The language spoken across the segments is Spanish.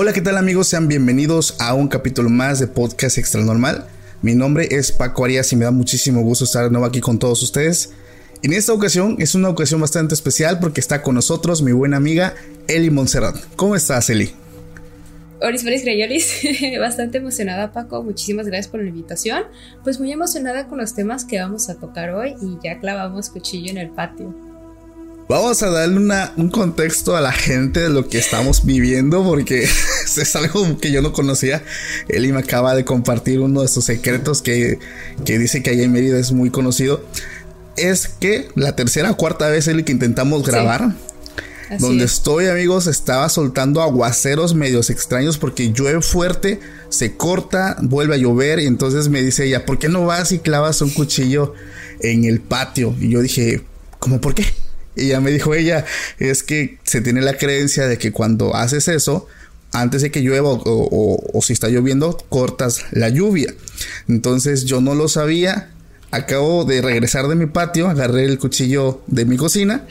Hola, ¿qué tal amigos? Sean bienvenidos a un capítulo más de Podcast Extra Normal. Mi nombre es Paco Arias y me da muchísimo gusto estar de nuevo aquí con todos ustedes. En esta ocasión es una ocasión bastante especial porque está con nosotros mi buena amiga Eli Montserrat. ¿Cómo estás, Eli? Oris Greyolis, bastante emocionada Paco, muchísimas gracias por la invitación. Pues muy emocionada con los temas que vamos a tocar hoy y ya clavamos cuchillo en el patio. Vamos a darle una- un contexto a la gente de lo que estamos viviendo porque es algo que yo no conocía. Eli me acaba de compartir uno de sus secretos que, que dice que allá en Mérida es muy conocido. Es que la tercera o cuarta vez Eli que intentamos grabar, Así donde es. estoy amigos estaba soltando aguaceros medios extraños porque llueve fuerte, se corta, vuelve a llover y entonces me dice ella, ¿por qué no vas y clavas un cuchillo en el patio? Y yo dije, ¿cómo por qué? Y ella me dijo ella, es que se tiene la creencia de que cuando haces eso, antes de que llueva o si está lloviendo, cortas la lluvia. Entonces yo no lo sabía. Acabo de regresar de mi patio, agarré el cuchillo de mi cocina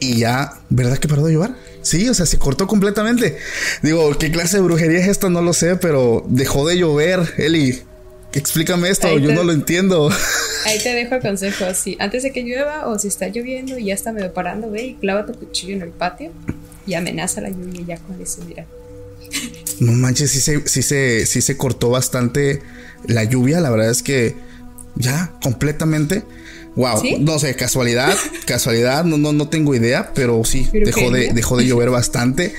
y ya, ¿verdad que paró de llover? Sí, o sea, se cortó completamente. Digo, ¿qué clase de brujería es esta? No lo sé, pero dejó de llover. Eli, explícame esto, yo no lo entiendo. Ahí te dejo el consejo, sí, antes de que llueva o si está lloviendo y ya está medio parando, ve y clava tu cuchillo en el patio y amenaza la lluvia ya con eso, mira. No manches, sí se, sí se, sí se cortó bastante la lluvia. La verdad es que ya completamente. Wow, ¿Sí? no sé, casualidad, casualidad, no, no, no tengo idea, pero sí, Pero dejó de, dejó de llover bastante.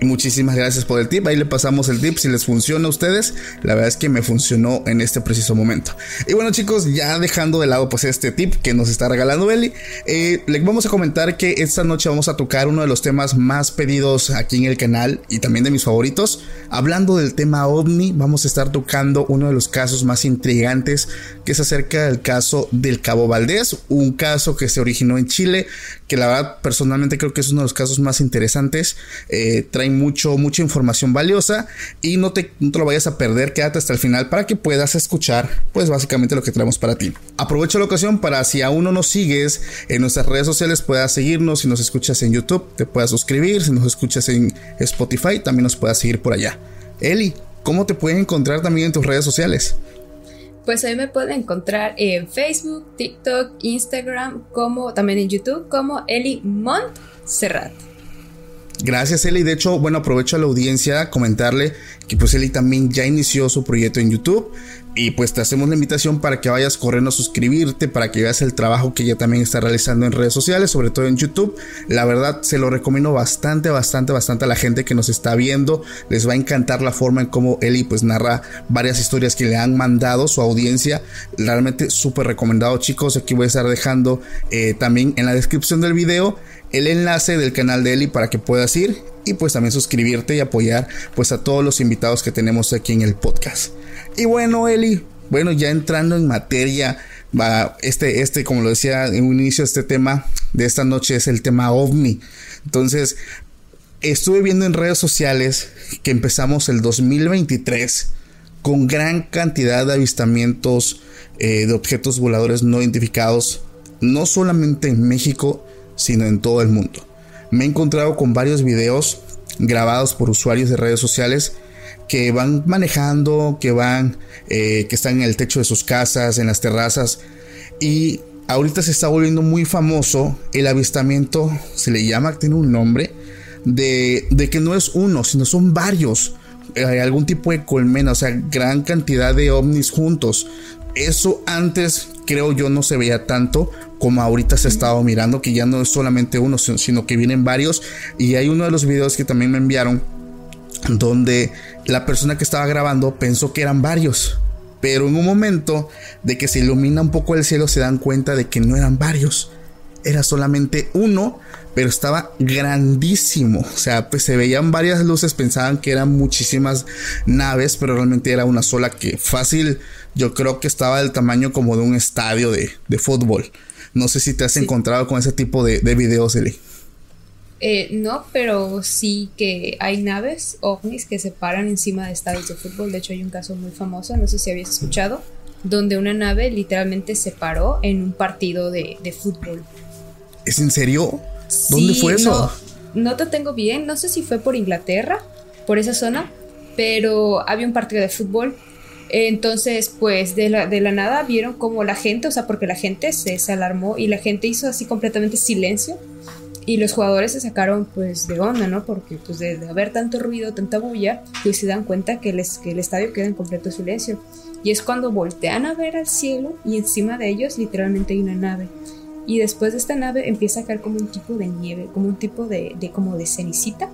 Muchísimas gracias por el tip. Ahí le pasamos el tip. Si les funciona a ustedes, la verdad es que me funcionó en este preciso momento. Y bueno, chicos, ya dejando de lado pues este tip que nos está regalando Eli, eh, les vamos a comentar que esta noche vamos a tocar uno de los temas más pedidos aquí en el canal y también de mis favoritos. Hablando del tema ovni, vamos a estar tocando uno de los casos más intrigantes que es acerca del caso del Cabo Valdés, un caso que se originó en Chile, que la verdad personalmente creo que es uno de los casos más interesantes, eh, trae mucho, mucha información valiosa y no te, no te lo vayas a perder, quédate hasta el final para que puedas escuchar pues básicamente lo que traemos para ti. Aprovecho la ocasión para si aún no nos sigues en nuestras redes sociales puedas seguirnos, si nos escuchas en YouTube te puedas suscribir, si nos escuchas en Spotify también nos puedas seguir por allá. Eli, ¿cómo te pueden encontrar también en tus redes sociales? Pues ahí me pueden encontrar en Facebook, TikTok, Instagram, como también en YouTube, como Eli Montserrat. Gracias Eli, de hecho, bueno, aprovecho a la audiencia comentarle que pues Eli también ya inició su proyecto en YouTube y pues te hacemos la invitación para que vayas corriendo a suscribirte, para que veas el trabajo que ella también está realizando en redes sociales, sobre todo en YouTube. La verdad se lo recomiendo bastante, bastante, bastante a la gente que nos está viendo. Les va a encantar la forma en cómo Eli pues narra varias historias que le han mandado su audiencia. Realmente súper recomendado chicos. Aquí voy a estar dejando eh, también en la descripción del video el enlace del canal de Eli para que puedas ir y pues también suscribirte y apoyar pues a todos los invitados que tenemos aquí en el podcast. Y bueno, Eli, bueno, ya entrando en materia, este, este, como lo decía en un inicio, este tema de esta noche es el tema ovni. Entonces, estuve viendo en redes sociales que empezamos el 2023 con gran cantidad de avistamientos eh, de objetos voladores no identificados, no solamente en México, sino en todo el mundo. Me he encontrado con varios videos grabados por usuarios de redes sociales que van manejando, que van, eh, que están en el techo de sus casas, en las terrazas, y ahorita se está volviendo muy famoso el avistamiento, se le llama, tiene un nombre, de, de que no es uno, sino son varios. Hay algún tipo de colmena, o sea, gran cantidad de ovnis juntos. Eso antes creo yo no se veía tanto como ahorita se ha estado mirando, que ya no es solamente uno, sino que vienen varios. Y hay uno de los videos que también me enviaron donde la persona que estaba grabando pensó que eran varios. Pero en un momento de que se ilumina un poco el cielo se dan cuenta de que no eran varios. Era solamente uno, pero estaba grandísimo. O sea, pues se veían varias luces, pensaban que eran muchísimas naves, pero realmente era una sola que fácil, yo creo que estaba del tamaño como de un estadio de, fútbol. No sé si te has encontrado con ese tipo de, de videos, Eli. Eh, no, pero sí que hay naves ovnis que se paran encima de estadios de fútbol. De hecho, hay un caso muy famoso, no sé si habías escuchado, donde una nave literalmente se paró en un partido de, fútbol. ¿Es en serio? ¿Dónde fue eso? No, no te tengo bien, no sé si fue por Inglaterra, por esa zona, pero había un partido de fútbol entonces, pues de la, de la nada vieron como la gente, o sea, porque la gente se, se, alarmó y la gente hizo así completamente silencio y los jugadores se sacaron pues de onda, ¿no? Porque pues de, haber tanto ruido, tanta bulla, pues se dan cuenta que, les, que el estadio queda en completo silencio. Y es cuando voltean a ver al cielo y encima de ellos literalmente hay una nave. Y después de esta nave empieza a caer como un tipo de nieve, como un tipo de, de como de cenicita.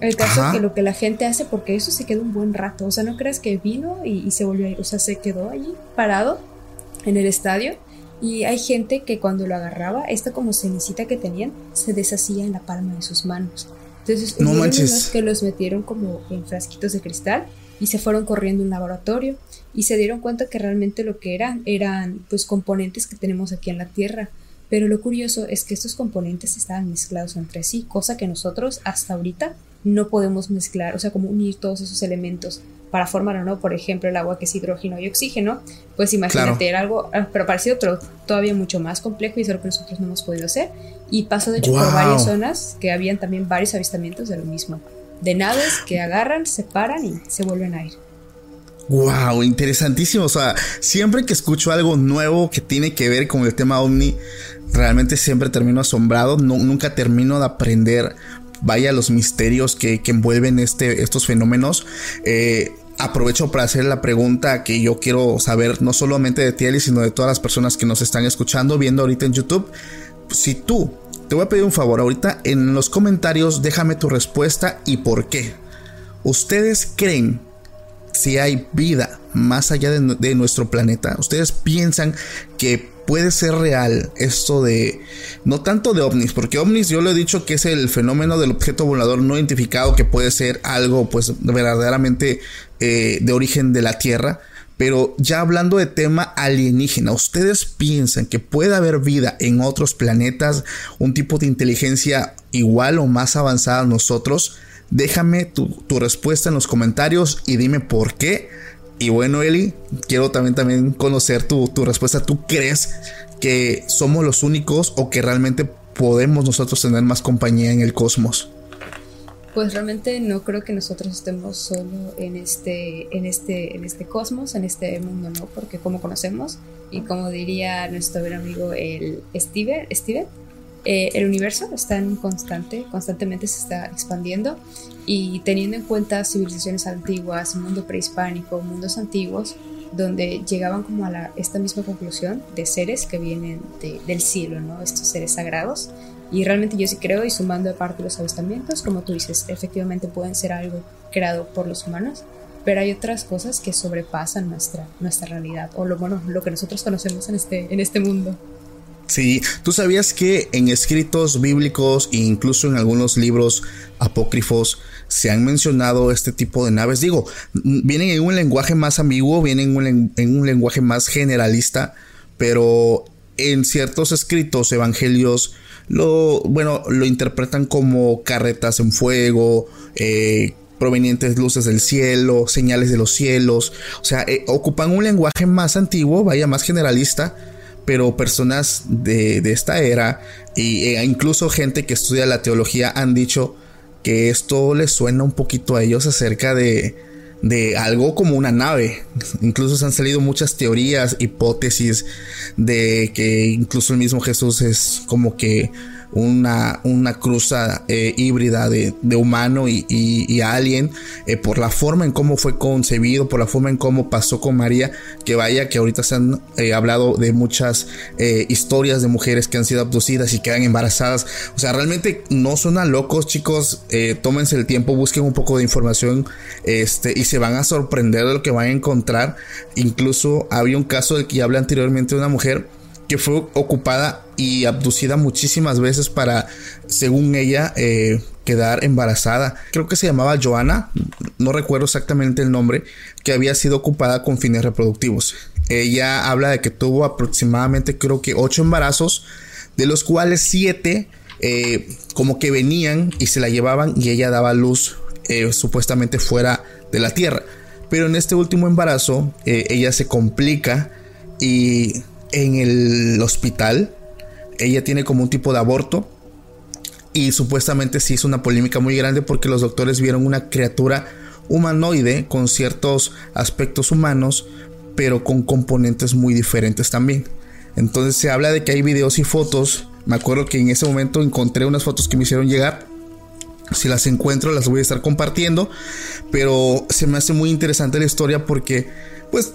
El caso es que lo que la gente hace, porque eso se queda un buen rato, o sea, no creas que vino y, y se volvió a ir, o sea, se quedó allí parado en el estadio y hay gente que cuando lo agarraba, esta como cenicita que tenían, se deshacía en la palma de sus manos. Entonces, no manches. que los metieron como en frasquitos de cristal y se fueron corriendo a un laboratorio y se dieron cuenta que realmente lo que eran eran pues componentes que tenemos aquí en la Tierra. Pero lo curioso es que estos componentes estaban mezclados entre sí, cosa que nosotros hasta ahorita no podemos mezclar, o sea, como unir todos esos elementos para formar o no, por ejemplo, el agua que es hidrógeno y oxígeno, pues imagínate, era algo, ah, pero parecido, pero todavía mucho más complejo y solo que nosotros no hemos podido hacer. Y pasó de hecho por varias zonas que habían también varios avistamientos de lo mismo, de naves que agarran, se paran y se vuelven a ir. Wow, interesantísimo. O sea, siempre que escucho algo nuevo que tiene que ver con el tema ovni, realmente siempre termino asombrado. No, nunca termino de aprender vaya los misterios que, envuelven este, estos fenómenos. Eh, aprovecho para hacer la pregunta que yo quiero saber, no solamente de ti, sino de todas las personas que nos están escuchando, viendo ahorita en YouTube. Si tú, te voy a pedir un favor, ahorita en los comentarios déjame tu respuesta y por qué. ¿Ustedes creen si hay vida más allá de, de nuestro planeta? ¿Ustedes piensan que puede ser real esto de, no tanto de ovnis, porque ovnis yo lo he dicho que es el fenómeno del objeto volador no identificado que puede ser algo pues verdaderamente eh, de origen de la Tierra, pero ya hablando de tema alienígena, ¿ustedes piensan que puede haber vida en otros planetas, un tipo de inteligencia igual o más avanzada a nosotros? Déjame tu, respuesta en los comentarios y dime por qué y bueno, Eli, quiero también, también conocer tu, tu respuesta. ¿Tú crees que somos los únicos o que realmente podemos nosotros tener más compañía en el cosmos? Pues realmente no creo que nosotros estemos solo en este, en este, en este cosmos, en este mundo, ¿no? Porque como conocemos, y como diría nuestro buen amigo el Steven, Steven eh, el universo está en constante, constantemente se está expandiendo y teniendo en cuenta civilizaciones antiguas, mundo prehispánico, mundos antiguos, donde llegaban como a la, esta misma conclusión de seres que vienen del cielo, ¿no? Estos seres sagrados. Y realmente yo sí creo, y sumando aparte los avistamientos, como tú dices, efectivamente pueden ser algo creado por los humanos, pero hay otras cosas que sobrepasan nuestra, nuestra realidad, o lo, bueno, lo que nosotros conocemos en este, en este mundo. Sí, tú sabías que en escritos bíblicos e incluso en algunos libros apócrifos se han mencionado este tipo de naves. Digo, vienen en un lenguaje más ambiguo, vienen en un, lenguaje más generalista, pero en ciertos escritos evangelios lo, bueno, lo interpretan como carretas en fuego, eh, provenientes luces del cielo, señales de los cielos. O sea, eh, ocupan un lenguaje más antiguo, vaya, más generalista pero personas de, esta era e incluso gente que estudia la teología han dicho que esto les suena un poquito a ellos acerca de, de algo como una nave. Incluso se han salido muchas teorías, hipótesis de que incluso el mismo Jesús es como que una, una cruza eh, híbrida de, humano y, alien eh, por la forma en cómo fue concebido, por la forma en cómo pasó con María, que vaya que ahorita se han eh, hablado de muchas historias de mujeres que han sido abducidas y quedan embarazadas. O sea, realmente no suenan locos, chicos. tómense el tiempo, busquen un poco de información este, y se van a sorprender de lo que van a encontrar. Incluso había un caso del que ya hablé anteriormente de una mujer que fue ocupada y abducida muchísimas veces para, según ella, eh, quedar embarazada. Creo que se llamaba Joana, no recuerdo exactamente el nombre, que había sido ocupada con fines reproductivos. Ella habla de que tuvo aproximadamente, creo que, ocho embarazos, de los cuales siete eh, como que venían y se la llevaban y ella daba luz eh, supuestamente fuera de la tierra. Pero en este último embarazo, ella se complica y en el hospital. Ella tiene como un tipo de aborto. Y supuestamente se hizo una polémica muy grande porque los doctores vieron una criatura humanoide con ciertos aspectos humanos, pero con componentes muy diferentes también. Entonces se habla de que hay videos y fotos. Me acuerdo que en ese momento encontré unas fotos que me hicieron llegar. Si las encuentro las voy a estar compartiendo. Pero se me hace muy interesante la historia porque pues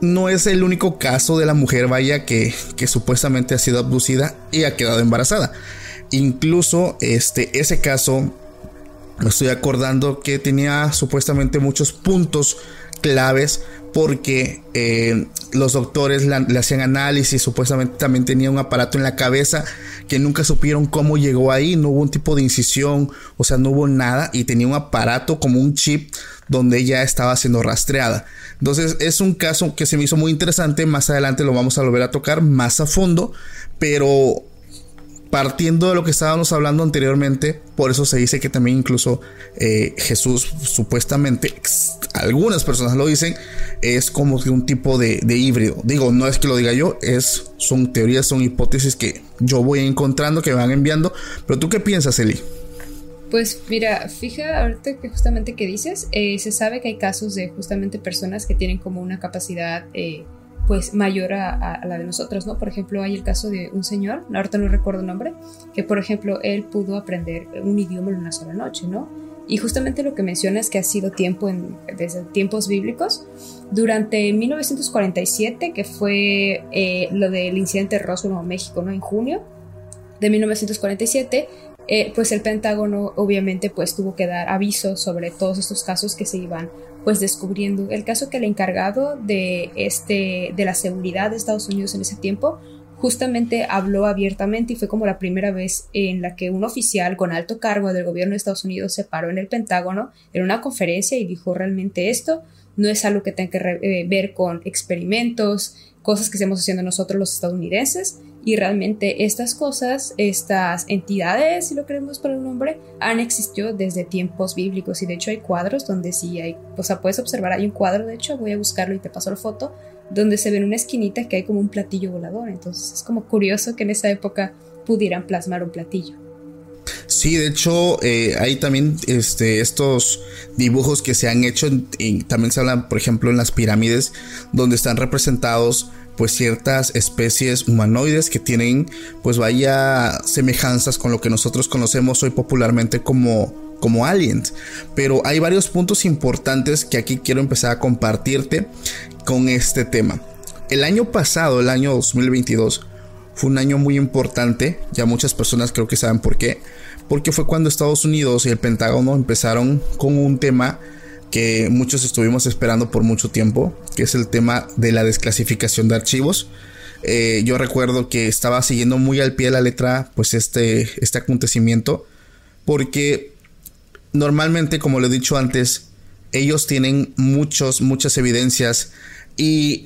no es el único caso de la mujer, vaya, que, supuestamente ha sido abducida y ha quedado embarazada. Incluso este, ese caso, me estoy acordando que tenía supuestamente muchos puntos claves porque eh, los doctores le hacían análisis, supuestamente también tenía un aparato en la cabeza que nunca supieron cómo llegó ahí, no hubo un tipo de incisión, o sea, no hubo nada y tenía un aparato como un chip donde ella estaba siendo rastreada. Entonces es un caso que se me hizo muy interesante, más adelante lo vamos a volver a tocar más a fondo, pero partiendo de lo que estábamos hablando anteriormente, por eso se dice que también incluso eh, Jesús supuestamente, algunas personas lo dicen, es como que un tipo de, híbrido. Digo, no es que lo diga yo, es, son teorías, son hipótesis que yo voy encontrando, que me van enviando. Pero tú qué piensas, Eli? Pues mira, fija ahorita que justamente que dices, eh, se sabe que hay casos de justamente personas que tienen como una capacidad eh, pues mayor a, la de nosotros, ¿no? Por ejemplo, hay el caso de un señor, ahorita no recuerdo el nombre, que por ejemplo él pudo aprender un idioma en una sola noche, ¿no? Y justamente lo que menciona es que ha sido tiempo en, desde tiempos bíblicos. Durante 1947, que fue eh, lo del incidente de Roswell, Nuevo México, ¿no? En junio de 1947, eh, pues el Pentágono obviamente pues tuvo que dar aviso sobre todos estos casos que se iban pues descubriendo. El caso que el encargado de, este, de la seguridad de Estados Unidos en ese tiempo justamente habló abiertamente y fue como la primera vez en la que un oficial con alto cargo del gobierno de Estados Unidos se paró en el Pentágono en una conferencia y dijo realmente esto no es algo que tenga que eh, ver con experimentos, cosas que estamos haciendo nosotros los estadounidenses, y realmente estas cosas, estas entidades, si lo queremos por el nombre, han existido desde tiempos bíblicos y de hecho hay cuadros donde sí hay, o sea, puedes observar, hay un cuadro, de hecho, voy a buscarlo y te paso la foto, donde se ve en una esquinita que hay como un platillo volador, entonces es como curioso que en esa época pudieran plasmar un platillo. Sí, de hecho, eh, hay también este, estos dibujos que se han hecho, también se hablan, por ejemplo, en las pirámides, donde están representados pues ciertas especies humanoides que tienen pues vaya semejanzas con lo que nosotros conocemos hoy popularmente como como aliens, pero hay varios puntos importantes que aquí quiero empezar a compartirte con este tema. El año pasado, el año 2022, fue un año muy importante, ya muchas personas creo que saben por qué, porque fue cuando Estados Unidos y el Pentágono empezaron con un tema que muchos estuvimos esperando por mucho tiempo, que es el tema de la desclasificación de archivos. Eh, yo recuerdo que estaba siguiendo muy al pie de la letra pues este, este acontecimiento, porque normalmente, como lo he dicho antes, ellos tienen muchos, muchas evidencias y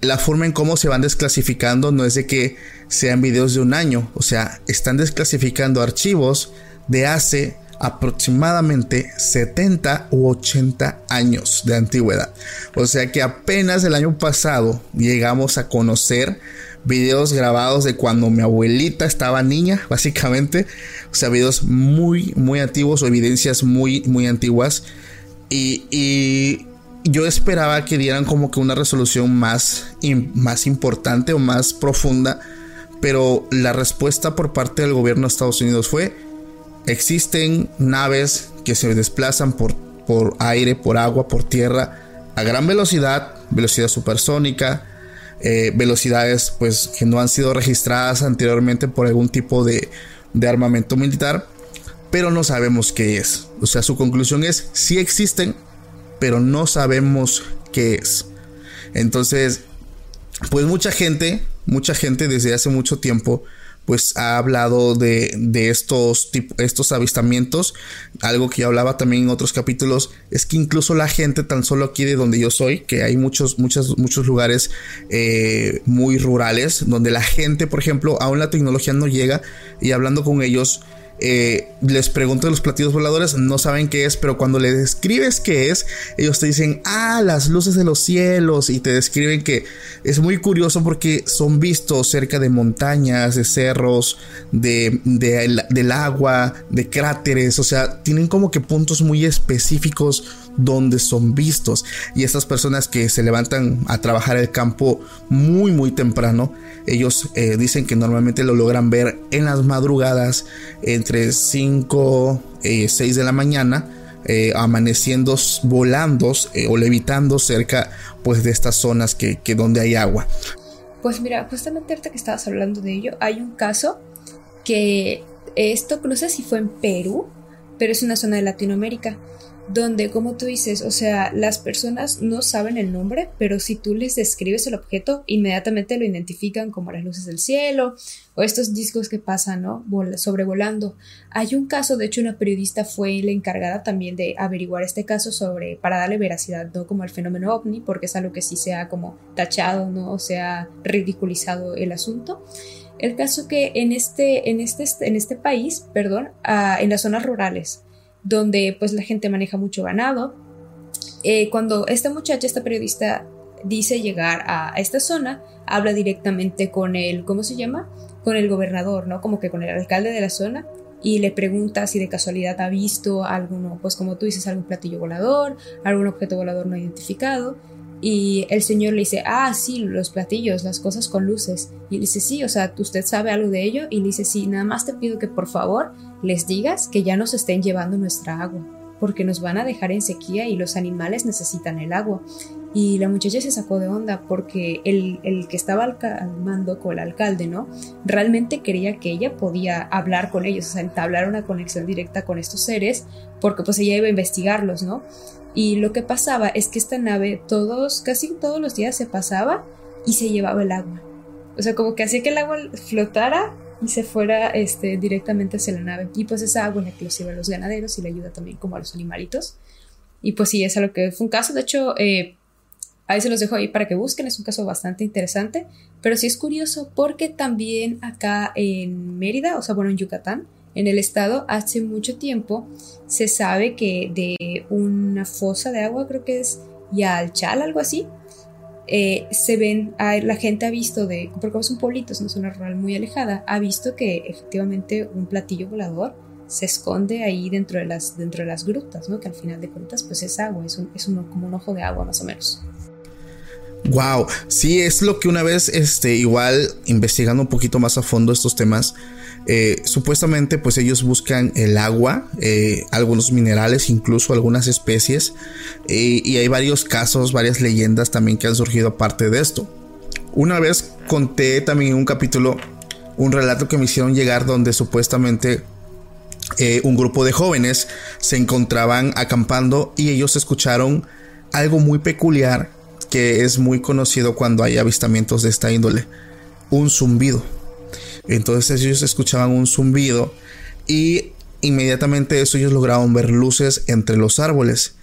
la forma en cómo se van desclasificando no es de que sean videos de un año, o sea, están desclasificando archivos de hace aproximadamente 70 u 80 años de antigüedad. O sea que apenas el año pasado llegamos a conocer videos grabados de cuando mi abuelita estaba niña, básicamente. O sea, videos muy, muy antiguos o evidencias muy, muy antiguas. Y, yo esperaba que dieran como que una resolución más, más importante o más profunda, pero la respuesta por parte del gobierno de Estados Unidos fue, existen naves que se desplazan por, por aire, por agua, por tierra, a gran velocidad, velocidad supersónica, eh, velocidades pues que no han sido registradas anteriormente por algún tipo de, de armamento militar, pero no sabemos qué es. O sea, su conclusión es, sí existen, pero no sabemos qué es. Entonces, pues mucha gente, mucha gente desde hace mucho tiempo, pues ha hablado de, de estos, estos avistamientos. Algo que yo hablaba también en otros capítulos es que incluso la gente, tan solo aquí de donde yo soy, que hay muchos, muchos, muchos lugares eh, muy rurales, donde la gente, por ejemplo, aún la tecnología no llega y hablando con ellos, eh, les pregunto de los platillos voladores, no saben qué es, pero cuando les describes qué es, ellos te dicen, ah, las luces de los cielos, y te describen que es muy curioso porque son vistos cerca de montañas, de cerros, de, del agua, de cráteres, o sea, tienen como que puntos muy específicos donde son vistos. Y estas personas que se levantan a trabajar el campo muy, muy temprano, ellos eh, dicen que normalmente lo logran ver en las madrugadas entre 5 y 6 de la mañana. Eh, amaneciendo volando eh, o levitando cerca pues de estas zonas que, que donde hay agua. Pues mira, justamente ahorita que estabas hablando de ello, hay un caso que esto no sé si fue en Perú, pero es una zona de Latinoamérica donde, como tú dices, o sea, las personas no saben el nombre, pero si tú les describes el objeto, inmediatamente lo identifican como las luces del cielo o estos discos que pasan, ¿no? sobrevolando. Hay un caso, de hecho, una periodista fue la encargada también de averiguar este caso sobre, para darle veracidad, ¿no? Como al fenómeno ovni, porque es algo que sí se ha como tachado, ¿no? O se ha ridiculizado el asunto. El caso que en este, en este, en este país, perdón, ah, en las zonas rurales, donde pues la gente maneja mucho ganado. Eh, cuando esta muchacha, esta periodista, dice llegar a, esta zona, habla directamente con el, ¿cómo se llama? Con el gobernador, ¿no? Como que con el alcalde de la zona y le pregunta si de casualidad ha visto alguno, pues como tú dices, algún platillo volador, algún objeto volador no identificado. Y el señor le dice, ah, sí, los platillos, las cosas con luces. Y le dice, sí, o sea, ¿usted sabe algo de ello? Y le dice, sí, nada más te pido que por favor les digas que ya nos estén llevando nuestra agua, porque nos van a dejar en sequía y los animales necesitan el agua. Y la muchacha se sacó de onda porque el, el que estaba al, mando con el alcalde, ¿no? Realmente creía que ella podía hablar con ellos, o sea, entablar una conexión directa con estos seres, porque pues ella iba a investigarlos, ¿no? Y lo que pasaba es que esta nave todos, casi todos los días se pasaba y se llevaba el agua. O sea, como que hacía que el agua flotara y se fuera este, directamente hacia la nave. Y pues esa agua la que los a los ganaderos y le ayuda también como a los animalitos. Y pues sí, es lo que fue un caso. De hecho, eh, ahí se los dejo ahí para que busquen. Es un caso bastante interesante. Pero sí es curioso porque también acá en Mérida, o sea, bueno, en Yucatán, en el estado, hace mucho tiempo se sabe que de una fosa de agua, creo que es Yalchal, algo así, eh, se ven, la gente ha visto de, porque es un pueblito, es una zona rural muy alejada, ha visto que efectivamente un platillo volador se esconde ahí dentro de las, dentro de las grutas, ¿no? Que al final de cuentas pues es agua, es, un, es como un ojo de agua más o menos. Wow, sí, es lo que una vez, este, igual investigando un poquito más a fondo estos temas, eh, supuestamente pues ellos buscan el agua, eh, algunos minerales, incluso algunas especies, eh, y hay varios casos, varias leyendas también que han surgido aparte de esto. Una vez conté también en un capítulo un relato que me hicieron llegar donde supuestamente un grupo de jóvenes se encontraban acampando y ellos escucharon algo muy peculiar que es muy conocido cuando hay avistamientos de esta índole, un zumbido. Entonces ellos escuchaban un zumbido y inmediatamente eso ellos lograron ver luces entre los árboles.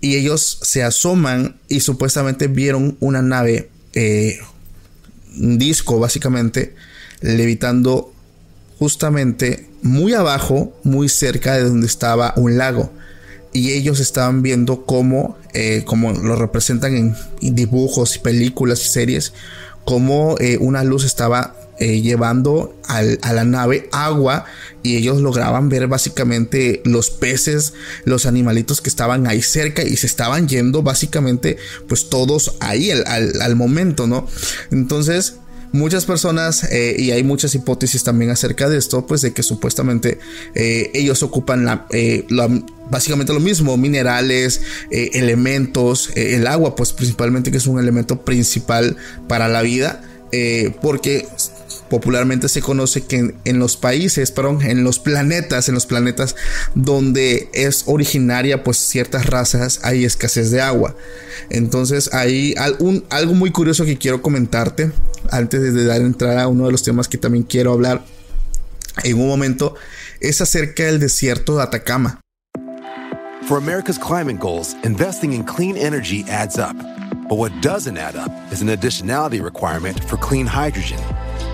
Y ellos se asoman y supuestamente vieron una nave, eh, un disco básicamente, levitando justamente muy abajo, muy cerca de donde estaba un lago. Y ellos estaban viendo cómo, eh, como lo representan en, dibujos películas y series, cómo eh, una luz estaba eh, llevando a la nave agua y ellos lograban ver básicamente los peces, los animalitos que estaban ahí cerca y se estaban yendo básicamente pues todos ahí al, al momento, ¿no? Entonces muchas personas eh, y hay muchas hipótesis también acerca de esto, pues de que supuestamente eh, ellos ocupan la, básicamente lo mismo, minerales, elementos, el agua, pues principalmente que es un elemento principal para la vida, porque popularmente se conoce que en, los países, perdón, en los planetas, en los planetas donde es originaria pues ciertas razas hay escasez de agua. Entonces hay algo muy curioso que quiero comentarte antes de dar entrada a uno de los temas que también quiero hablar en un momento es acerca del desierto de Atacama.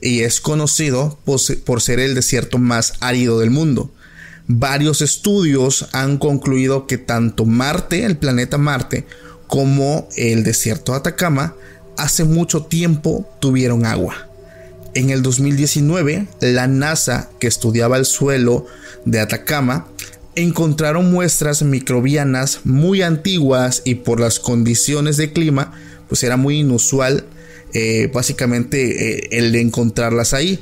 y es conocido por ser el desierto más árido del mundo. Varios estudios han concluido que tanto Marte, el planeta Marte, como el desierto de Atacama hace mucho tiempo tuvieron agua. En el 2019, la NASA, que estudiaba el suelo de Atacama, encontraron muestras microbianas muy antiguas y por las condiciones de clima, pues era muy inusual eh, básicamente eh, el de encontrarlas ahí.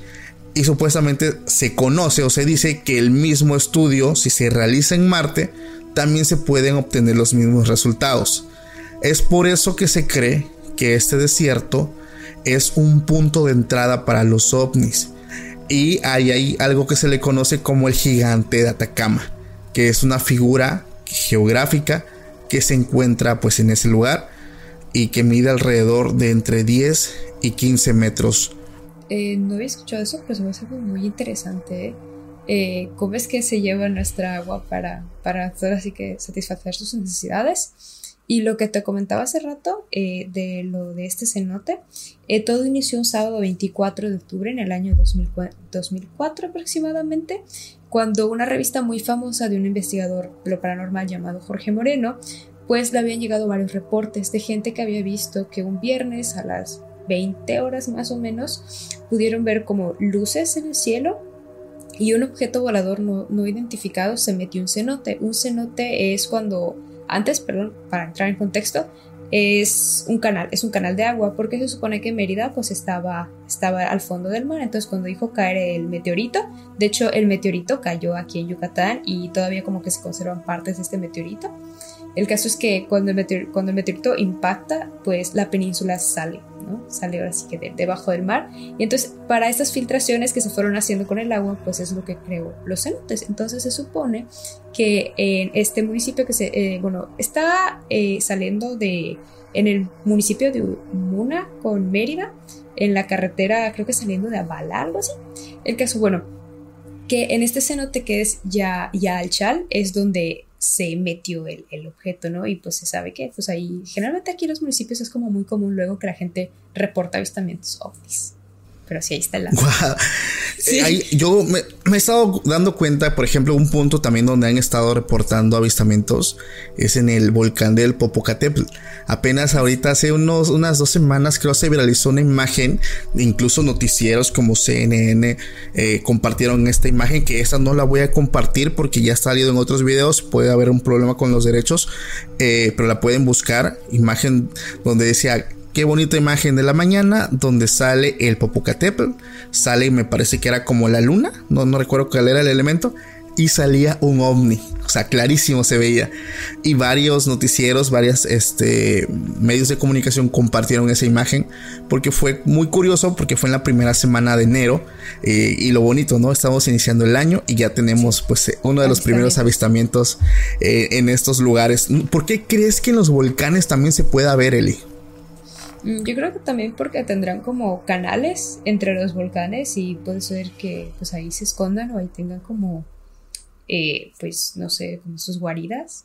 Y supuestamente se conoce o se dice que el mismo estudio, si se realiza en Marte, también se pueden obtener los mismos resultados. Es por eso que se cree que este desierto es un punto de entrada para los ovnis. Y hay ahí algo que se le conoce como el gigante de Atacama, que es una figura geográfica que se encuentra pues en ese lugar y que mide alrededor de entre 10 y 15 metros. Eh, no había escuchado eso, pero se me hace muy interesante. ¿eh? Eh, ¿Cómo es que se lleva nuestra agua para, para así que satisfacer sus necesidades? Y lo que te comentaba hace rato de lo de este cenote, todo inició un sábado 24 de octubre en el año 2004 aproximadamente, cuando una revista muy famosa de un investigador lo paranormal llamado Jorge Moreno pues le habían llegado varios reportes de gente que había visto que un viernes a las 20 horas más o menos pudieron ver como luces en el cielo y un objeto volador no, identificado se metió un cenote. Un cenote es cuando, antes, perdón, para entrar en contexto, es un canal, es un canal de agua, porque se supone que Mérida pues estaba, estaba al fondo del mar, entonces cuando dijo caer el meteorito, de hecho el meteorito cayó aquí en Yucatán y todavía como que se conservan partes de este meteorito. El caso es que cuando el, cuando meteorito impacta, pues la península sale, ¿no? Sale ahora sí que debajo del mar. Y entonces, para estas filtraciones que se fueron haciendo con el agua, pues es lo que creó los cenotes. Entonces se supone que en este municipio que se, eh, bueno, está eh, saliendo de, en el municipio de Muna con Mérida, en la carretera, creo que saliendo de Avala, algo así. El caso, bueno, que en este cenote que es ya, ya Chal es donde se metió el, el, objeto, ¿no? Y pues se sabe que, pues ahí, generalmente aquí en los municipios es como muy común luego que la gente reporta avistamientos ovnis. Pero sí, ahí está el eh, yo me, he estado dando cuenta, por ejemplo, un punto también donde han estado reportando avistamientos es en el volcán del Popocatépetl. Apenas ahorita hace unos, unas dos semanas creo se viralizó una imagen, incluso noticieros como CNN eh, compartieron esta imagen, que esa no la voy a compartir porque ya ha salido en otros videos, puede haber un problema con los derechos, eh, pero la pueden buscar, imagen donde decía Qué bonita imagen de la mañana donde sale el Popocatépetl. Sale, me parece que era como la luna. No, no recuerdo cuál era el elemento. y salía un ovni. O sea, clarísimo se veía. Y varios noticieros, varios este, medios de comunicación compartieron esa imagen porque fue muy curioso porque fue en la primera semana de enero eh, y lo bonito, ¿no? Estamos iniciando el año y ya tenemos pues eh, uno de los primeros avistamientos eh, en estos lugares. ¿Por qué crees que en los volcanes también se pueda ver, Eli? Mm, yo creo que también porque tendrán como canales entre los volcanes y puede ser que pues ahí se escondan o ahí tengan como eh, pues no sé, sus guaridas.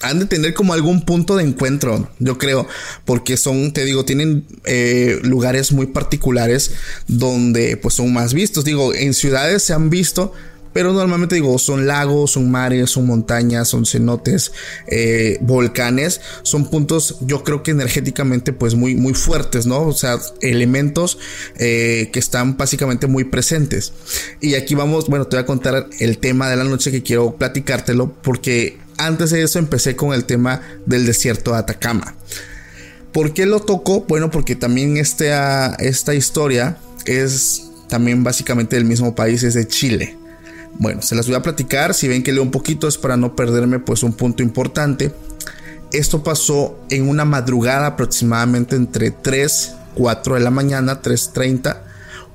Han de tener como algún punto de encuentro, yo creo, porque son, te digo, tienen eh, lugares muy particulares donde pues son más vistos. Digo, en ciudades se han visto, pero normalmente digo, son lagos, son mares, son montañas, son cenotes, eh, volcanes, son puntos yo creo que energéticamente pues muy, muy fuertes, ¿no? O sea, elementos eh, que están básicamente muy presentes. Y aquí vamos, bueno, te voy a contar el tema de la noche que quiero platicártelo porque antes de eso empecé con el tema del desierto de Atacama. ¿Por qué lo toco? Bueno, porque también esta, esta historia es también básicamente del mismo país, es de Chile. Bueno, se las voy a platicar. Si ven que leo un poquito es para no perderme pues un punto importante. Esto pasó en una madrugada aproximadamente entre 3, 4 de la mañana, 3.30,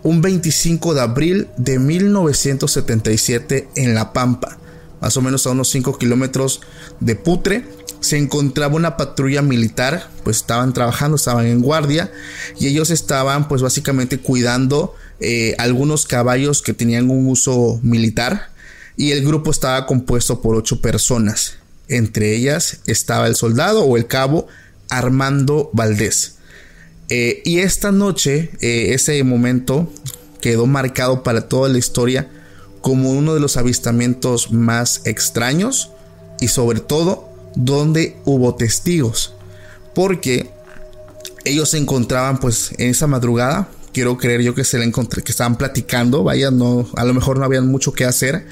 un 25 de abril de 1977 en La Pampa, más o menos a unos 5 kilómetros de Putre. Se encontraba una patrulla militar, pues estaban trabajando, estaban en guardia y ellos estaban pues básicamente cuidando eh, algunos caballos que tenían un uso militar y el grupo estaba compuesto por ocho personas. Entre ellas estaba el soldado o el cabo Armando Valdés. Eh, y esta noche, eh, ese momento quedó marcado para toda la historia como uno de los avistamientos más extraños y sobre todo donde hubo testigos. Porque ellos se encontraban pues en esa madrugada quiero creer yo que se le encontré, que estaban platicando, vaya, no, a lo mejor no habían mucho que hacer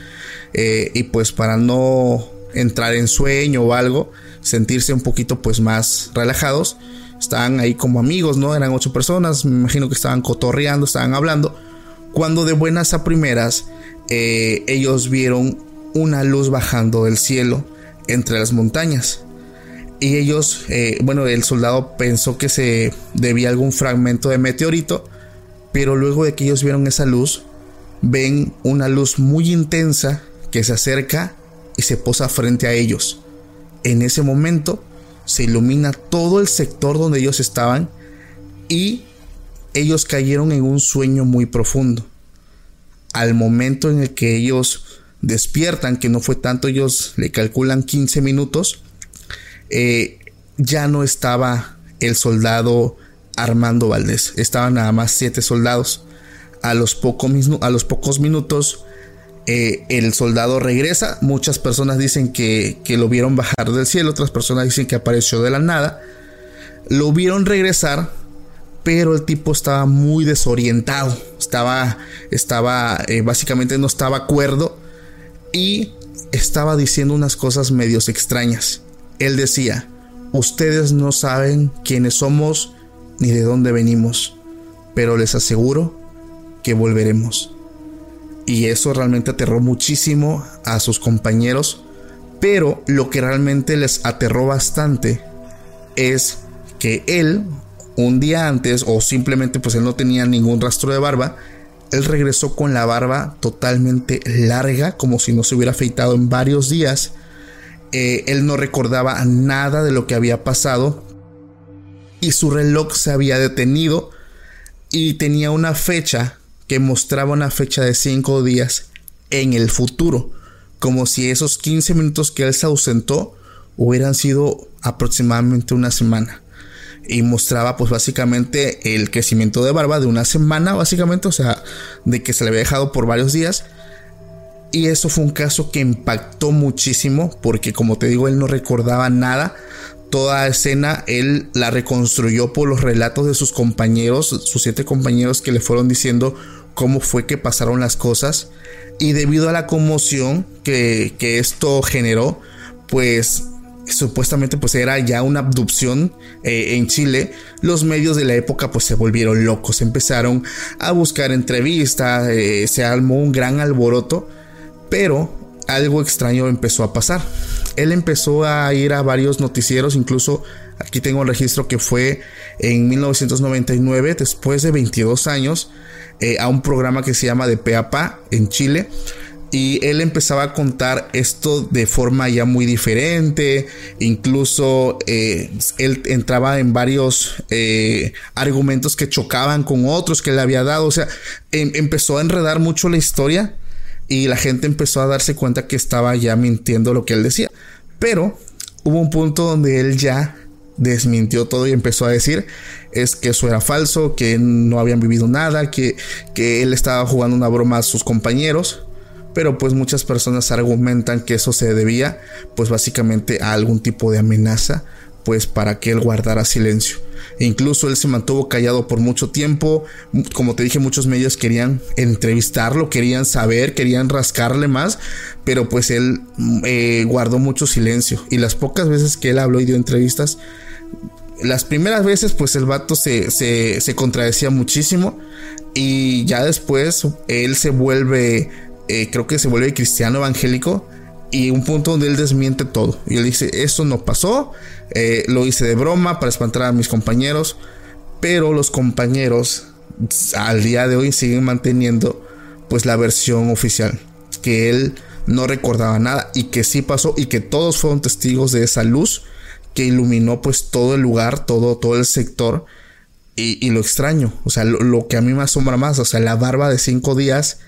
eh, y pues para no entrar en sueño o algo, sentirse un poquito pues más relajados, estaban ahí como amigos, ¿no? Eran ocho personas, me imagino que estaban cotorreando, estaban hablando, cuando de buenas a primeras eh, ellos vieron una luz bajando del cielo entre las montañas. Y ellos, eh, bueno, el soldado pensó que se debía algún fragmento de meteorito pero luego de que ellos vieron esa luz, ven una luz muy intensa que se acerca y se posa frente a ellos. En ese momento se ilumina todo el sector donde ellos estaban y ellos cayeron en un sueño muy profundo. Al momento en el que ellos despiertan, que no fue tanto, ellos le calculan 15 minutos, eh, ya no estaba el soldado Armando Valdés. Estaban nada más siete soldados. A los, a los pocos minutos eh, el soldado regresa. Muchas personas dicen que, lo vieron bajar del cielo, otras personas dicen que apareció de la nada. Lo vieron regresar, pero el tipo estaba muy desorientado. Estaba, estaba, eh, básicamente no estaba acuerdo y estaba diciendo unas cosas medios extrañas. Él decía, ustedes no saben quiénes somos ni de dónde venimos, pero les aseguro que volveremos. Y eso realmente aterró muchísimo a sus compañeros, pero lo que realmente les aterró bastante es que él, un día antes, o simplemente pues él no tenía ningún rastro de barba, él regresó con la barba totalmente larga, como si no se hubiera afeitado en varios días. Eh, él no recordaba nada de lo que había pasado y su reloj se había detenido y tenía una fecha que mostraba una fecha de 5 días en el futuro, como si esos 15 minutos que él se ausentó hubieran sido aproximadamente una semana. Y mostraba pues básicamente el crecimiento de barba de una semana, básicamente, o sea, de que se le había dejado por varios días. Y eso fue un caso que impactó muchísimo porque como te digo, él no recordaba nada toda escena él la reconstruyó por los relatos de sus compañeros, sus siete compañeros que le fueron diciendo cómo fue que pasaron las cosas. Y debido a la conmoción que, esto generó, pues supuestamente pues era ya una abducción eh, en Chile, los medios de la época pues se volvieron locos, empezaron a buscar entrevistas, eh, se armó un gran alboroto Pero algo extraño empezó a pasar. Él empezó a ir a varios noticieros, incluso aquí tengo el registro que fue en 1999, después de 22 años, eh, a un programa que se llama De Peapa en Chile. Y él empezaba a contar esto de forma ya muy diferente. Incluso eh, él entraba en varios eh, argumentos que chocaban con otros que le había dado. O sea, em, empezó a enredar mucho la historia y la gente empezó a darse cuenta que estaba ya mintiendo lo que él decía. Pero hubo un punto donde él ya desmintió todo y empezó a decir es que eso era falso, que no habían vivido nada, que, que él estaba jugando una broma a sus compañeros. Pero pues muchas personas argumentan que eso se debía pues básicamente a algún tipo de amenaza pues para que él guardara silencio. Incluso él se mantuvo callado por mucho tiempo. Como te dije, muchos medios querían entrevistarlo, querían saber, querían rascarle más, pero pues él eh, guardó mucho silencio. Y las pocas veces que él habló y dio entrevistas, las primeras veces pues el vato se, se, contradecía muchísimo. Y ya después él se vuelve, eh, creo que se vuelve cristiano evangélico y un punto donde él desmiente todo. Y él dice, eso no pasó, eh, lo hice de broma para espantar a mis compañeros, pero los compañeros al día de hoy siguen manteniendo pues la versión oficial, que él no recordaba nada y que sí pasó y que todos fueron testigos de esa luz que iluminó pues todo el lugar, todo, todo el sector. Y, lo extraño, o sea, lo, lo, que a mí me asombra más, o sea, la barba de cinco días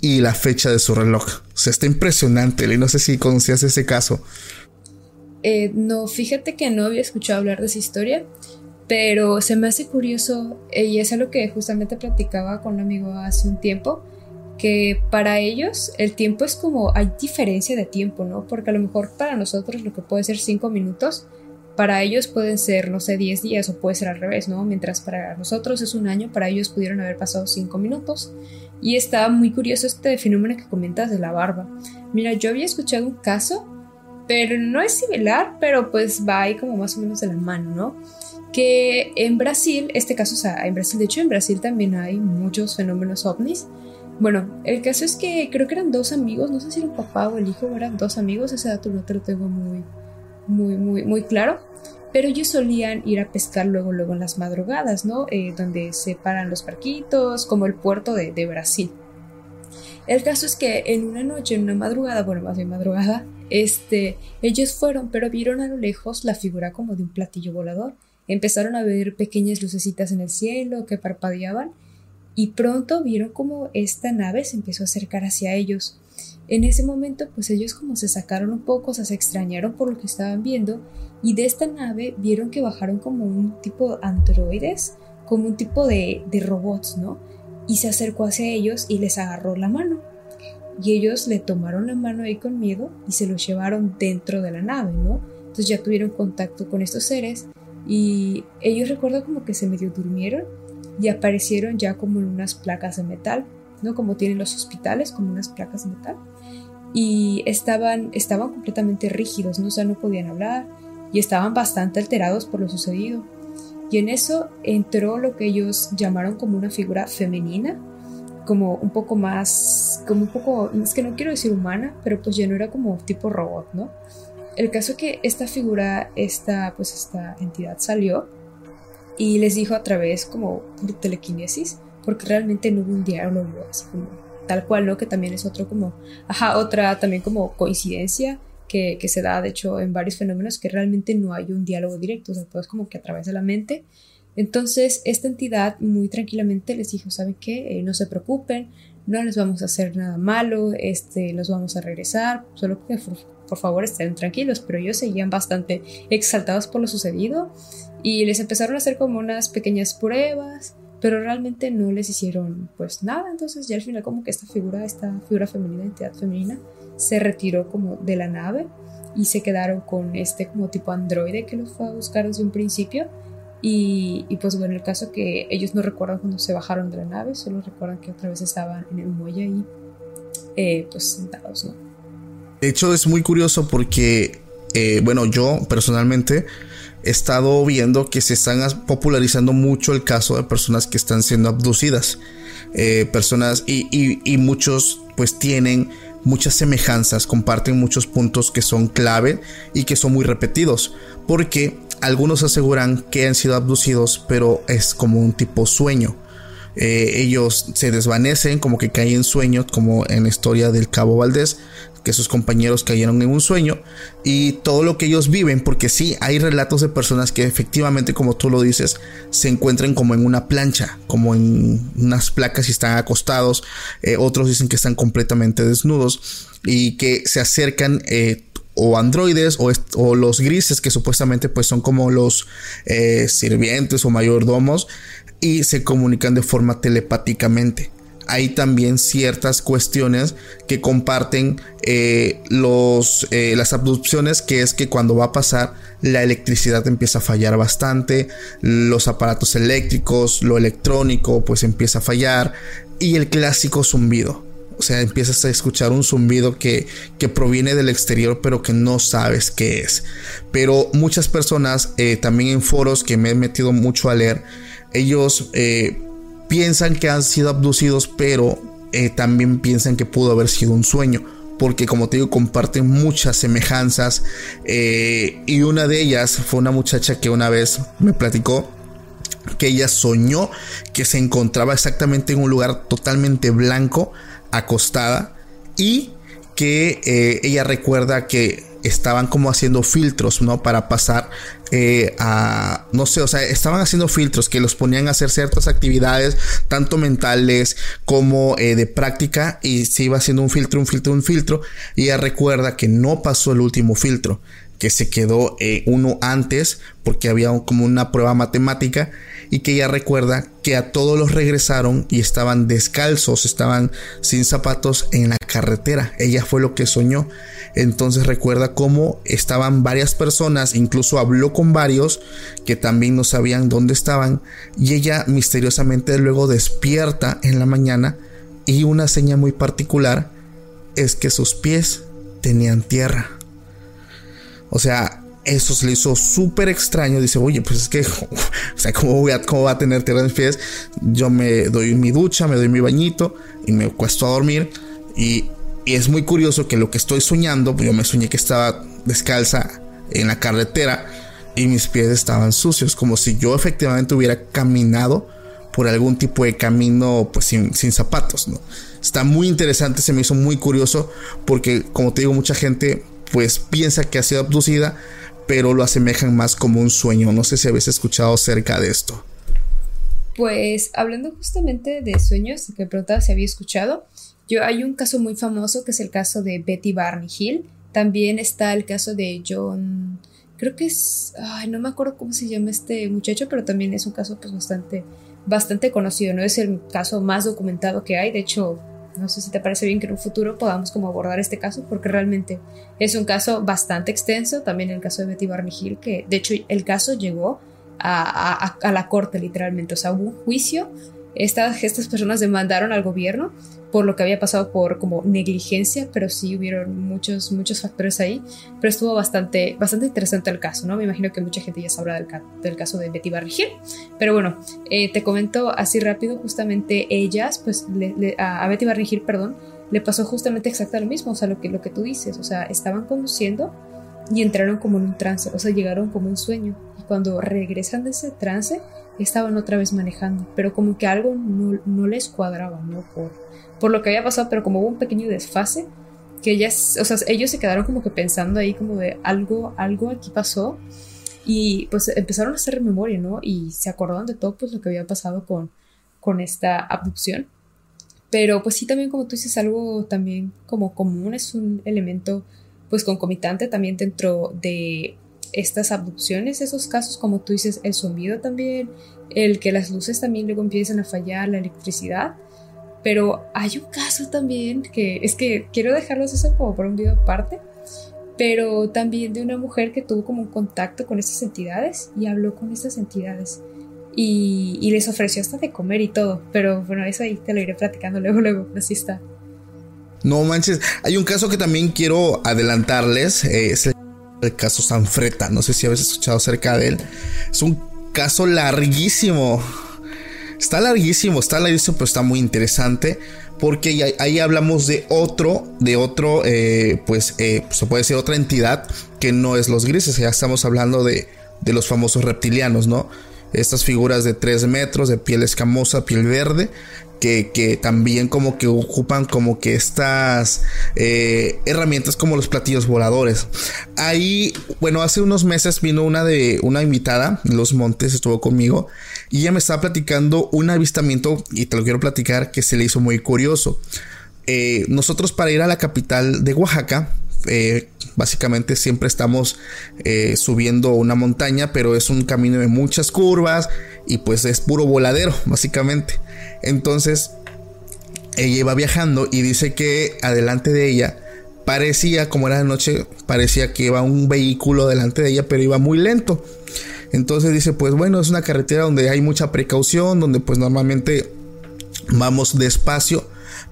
y la fecha de su reloj. O sea, está impresionante. Y no sé si conocías ese caso. Eh, no, fíjate que no había escuchado hablar de esa historia, pero se me hace curioso, eh, y es algo que justamente platicaba con un amigo hace un tiempo, que para ellos el tiempo es como, hay diferencia de tiempo, ¿no? Porque a lo mejor para nosotros lo que puede ser cinco minutos, para ellos pueden ser, no sé, 10 días o puede ser al revés, ¿no? Mientras para nosotros es un año, para ellos pudieron haber pasado cinco minutos. Y está muy curioso este fenómeno que comentas de la barba. Mira, yo había escuchado un caso, pero no es similar, pero pues va ahí como más o menos de la mano, ¿no? Que en Brasil, este caso, o sea, en Brasil, de hecho en Brasil también hay muchos fenómenos ovnis. Bueno, el caso es que creo que eran dos amigos, no sé si era el papá o el hijo, eran dos amigos, ese dato no te lo tengo muy, muy, muy, muy claro pero ellos solían ir a pescar luego, luego en las madrugadas, ¿no? Eh, donde se paran los barquitos, como el puerto de, Brasil. El caso es que en una noche, en una madrugada, bueno, más bien madrugada, este, ellos fueron, pero vieron a lo lejos la figura como de un platillo volador. Empezaron a ver pequeñas lucecitas en el cielo que parpadeaban y pronto vieron como esta nave se empezó a acercar hacia ellos. En ese momento, pues ellos como se sacaron un poco, se extrañaron por lo que estaban viendo y de esta nave vieron que bajaron como un tipo de androides, como un tipo de, de robots, ¿no? Y se acercó hacia ellos y les agarró la mano. Y ellos le tomaron la mano ahí con miedo y se los llevaron dentro de la nave, ¿no? Entonces ya tuvieron contacto con estos seres y ellos recuerdo como que se medio durmieron y aparecieron ya como en unas placas de metal, ¿no? Como tienen los hospitales, como unas placas de metal. Y estaban, estaban completamente rígidos, ¿no? O sea, no podían hablar, y estaban bastante alterados por lo sucedido. Y en eso entró lo que ellos llamaron como una figura femenina, como un poco más, como un poco, es que no quiero decir humana, pero pues ya no era como tipo robot, ¿no? El caso es que esta figura, esta, pues esta entidad salió y les dijo a través como por telequinesis, porque realmente no hubo un diálogo así como tal cual, ¿no? Que también es otro como, ajá, otra también como coincidencia que, se da, de hecho, en varios fenómenos que realmente no hay un diálogo directo, o sea, todo es como que a través de la mente. Entonces, esta entidad muy tranquilamente les dijo, ¿saben qué? Eh, no se preocupen, no les vamos a hacer nada malo, este, los vamos a regresar, solo que por, favor estén tranquilos, pero ellos seguían bastante exaltados por lo sucedido y les empezaron a hacer como unas pequeñas pruebas, pero realmente no les hicieron pues nada, entonces ya al final como que esta figura, esta figura femenina, entidad femenina, se retiró como de la nave y se quedaron con este como tipo androide que los fue a buscar desde un principio. Y, pues bueno, el caso que ellos no recuerdan cuando se bajaron de la nave, solo recuerdan que otra vez estaban en el muelle y eh, pues sentados, ¿no? De hecho es muy curioso porque, eh, bueno, yo personalmente he estado viendo que se están popularizando mucho el caso de personas que están siendo abducidas. Eh, personas y, y, muchos pues tienen muchas semejanzas, comparten muchos puntos que son clave y que son muy repetidos, porque algunos aseguran que han sido abducidos, pero es como un tipo sueño. Eh, ellos se desvanecen, como que caen en sueño, como en la historia del Cabo Valdés, que sus compañeros cayeron en un sueño y todo lo que ellos viven, porque sí, hay relatos de personas que efectivamente, como tú lo dices, se encuentran como en una plancha, como en unas placas y están acostados, eh, otros dicen que están completamente desnudos y que se acercan eh, o androides o, los grises que supuestamente pues son como los eh, sirvientes o mayordomos y se comunican de forma telepáticamente hay también ciertas cuestiones que comparten eh, los, eh, las abducciones, que es que cuando va a pasar la electricidad empieza a fallar bastante, los aparatos eléctricos, lo electrónico pues empieza a fallar y el clásico zumbido. O sea, empiezas a escuchar un zumbido que, que proviene del exterior, pero que no sabes qué es. Pero muchas personas, eh, también en foros que me he metido mucho a leer, ellos piensan que han sido abducidos, pero eh, también piensan que pudo haber sido un sueño. Porque como te digo, comparten muchas semejanzas. Eh, y una de ellas fue una muchacha que una vez me platicó que ella soñó que se encontraba exactamente en un lugar totalmente blanco, acostada. Y que eh, ella recuerda que estaban como haciendo filtros, ¿no? Para pasar eh, a, no sé, o sea, estaban haciendo filtros que los ponían a hacer ciertas actividades, tanto mentales como eh, de práctica, y se iba haciendo un filtro, un filtro, un filtro, y ella recuerda que no pasó el último filtro, que se quedó eh, uno antes, porque había como una prueba matemática, y que ella recuerda a todos los regresaron y estaban descalzos, estaban sin zapatos en la carretera. Ella fue lo que soñó. Entonces recuerda cómo estaban varias personas, incluso habló con varios que también no sabían dónde estaban y ella misteriosamente luego despierta en la mañana y una seña muy particular es que sus pies tenían tierra. O sea, eso se le hizo súper extraño. Dice, oye, pues es que, o sea, ¿cómo, voy a, ¿cómo va a tener tierra en pies? Yo me doy mi ducha, me doy mi bañito y me cuesto a dormir. Y, es muy curioso que lo que estoy soñando, yo me soñé que estaba descalza en la carretera y mis pies estaban sucios, como si yo efectivamente hubiera caminado por algún tipo de camino pues sin, sin zapatos, ¿no? Está muy interesante, se me hizo muy curioso porque como te digo, mucha gente pues piensa que ha sido abducida, pero lo asemejan más como un sueño. No sé si habéis escuchado acerca de esto. Pues hablando justamente de sueños, que preguntaba si había escuchado, yo hay un caso muy famoso que es el caso de Betty Barney Hill. También está el caso de John, creo que es, ay, no me acuerdo cómo se llama este muchacho, pero también es un caso pues bastante, bastante conocido. No es el caso más documentado que hay. De hecho, no sé si te parece bien que en un futuro podamos como abordar este caso, porque realmente es un caso bastante extenso, también el caso de Betty Barney Hill, que de hecho el caso llegó a, a, la corte literalmente, o sea, hubo un juicio, estas, estas personas demandaron al gobierno por lo que había pasado por como negligencia, pero sí hubieron muchos, muchos factores ahí, pero estuvo bastante, bastante interesante el caso, ¿no? Me imagino que mucha gente ya sabrá del, del caso de Betty Barrigel, pero bueno, eh, te comento así rápido, justamente ellas, pues a, Betty Barrigel, perdón, le pasó justamente exactamente lo mismo, o sea, lo que, lo que tú dices, o sea, estaban conduciendo y entraron como en un trance, o sea, llegaron como un sueño, y cuando regresan de ese trance, estaban otra vez manejando, pero como que algo no, no les cuadraba, ¿no? Por, por lo que había pasado, pero como hubo un pequeño desfase, que ellas, o sea, ellos se quedaron como que pensando ahí como de algo, algo aquí pasó y pues empezaron a hacer memoria, ¿no? Y se acordaron de todo pues lo que había pasado con, con esta abducción. Pero pues sí también como tú dices algo también como común, es un elemento pues concomitante también dentro de estas abducciones, esos casos como tú dices, el sonido también, el que las luces también luego empiezan a fallar, la electricidad pero hay un caso también que es que quiero dejarlos eso como por un video aparte, pero también de una mujer que tuvo como un contacto con estas entidades y habló con estas entidades. Y, les ofreció hasta de comer y todo, pero bueno, eso ahí te lo iré platicando luego, luego, así está. No manches, hay un caso que también quiero adelantarles, eh, es el, caso Sanfreta, no sé si habéis escuchado acerca de él, es un caso larguísimo, Está larguísimo, está larguísimo, pero está muy interesante porque ahí, hablamos de otro, de otro, eh, pues eh, se puede decir otra entidad que no es los grises, ya estamos hablando de, de los famosos reptilianos, ¿no? Estas figuras de 3 metros, de piel escamosa, piel verde, que, también como que ocupan como que estas eh, herramientas como los platillos voladores. Ahí, bueno, hace unos meses vino una de una invitada Los Montes, estuvo conmigo y ella me estaba platicando un avistamiento y te lo quiero platicar que se le hizo muy curioso. Eh, nosotros para ir a la capital de Oaxaca, eh, básicamente siempre estamos subiendo una montaña, pero es un camino de muchas curvas y pues es puro voladero, básicamente. Entonces, ella iba viajando y dice que adelante de ella parecía, como era de noche, parecía que iba un vehículo delante de ella, pero iba muy lento. Entonces dice, pues bueno, es una carretera donde hay mucha precaución, donde pues normalmente vamos despacio,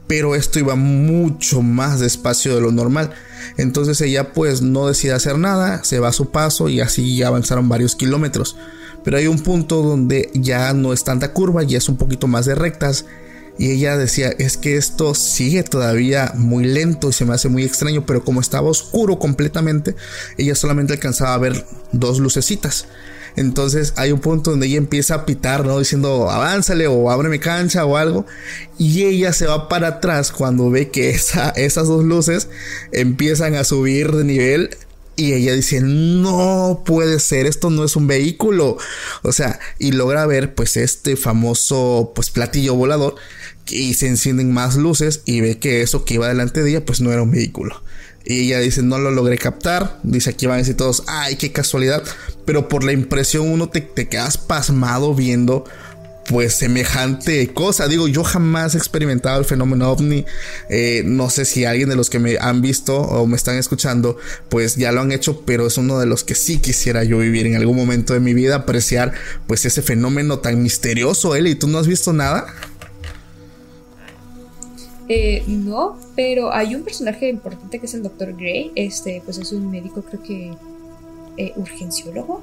pero esto iba mucho más despacio de lo normal. Entonces ella pues no decide hacer nada, se va a su paso y así avanzaron varios kilómetros pero hay un punto donde ya no es tanta curva, ya es un poquito más de rectas. Y ella decía, es que esto sigue todavía muy lento y se me hace muy extraño, pero como estaba oscuro completamente, ella solamente alcanzaba a ver dos lucecitas. Entonces hay un punto donde ella empieza a pitar, ¿no? Diciendo, avánzale o ábreme cancha o algo. Y ella se va para atrás cuando ve que esa, esas dos luces empiezan a subir de nivel y ella dice, no puede ser, esto no es un vehículo. O sea, y logra ver pues este famoso pues platillo volador y se encienden más luces y ve que eso que iba delante de ella pues no era un vehículo. Y ella dice, no lo logré captar. Dice, aquí van a decir todos, ay, qué casualidad. Pero por la impresión uno te, te quedas pasmado viendo pues semejante cosa. Digo, yo jamás he experimentado el fenómeno ovni. Eh, no sé si alguien de los que me han visto o me están escuchando, pues ya lo han hecho, pero es uno de los que sí quisiera yo vivir en algún momento de mi vida, apreciar pues ese fenómeno tan misterioso, Eli. ¿Tú no has visto nada? Eh, no, pero hay un personaje importante que es el Dr. Gray. Este, pues es un médico, creo que eh, urgenciólogo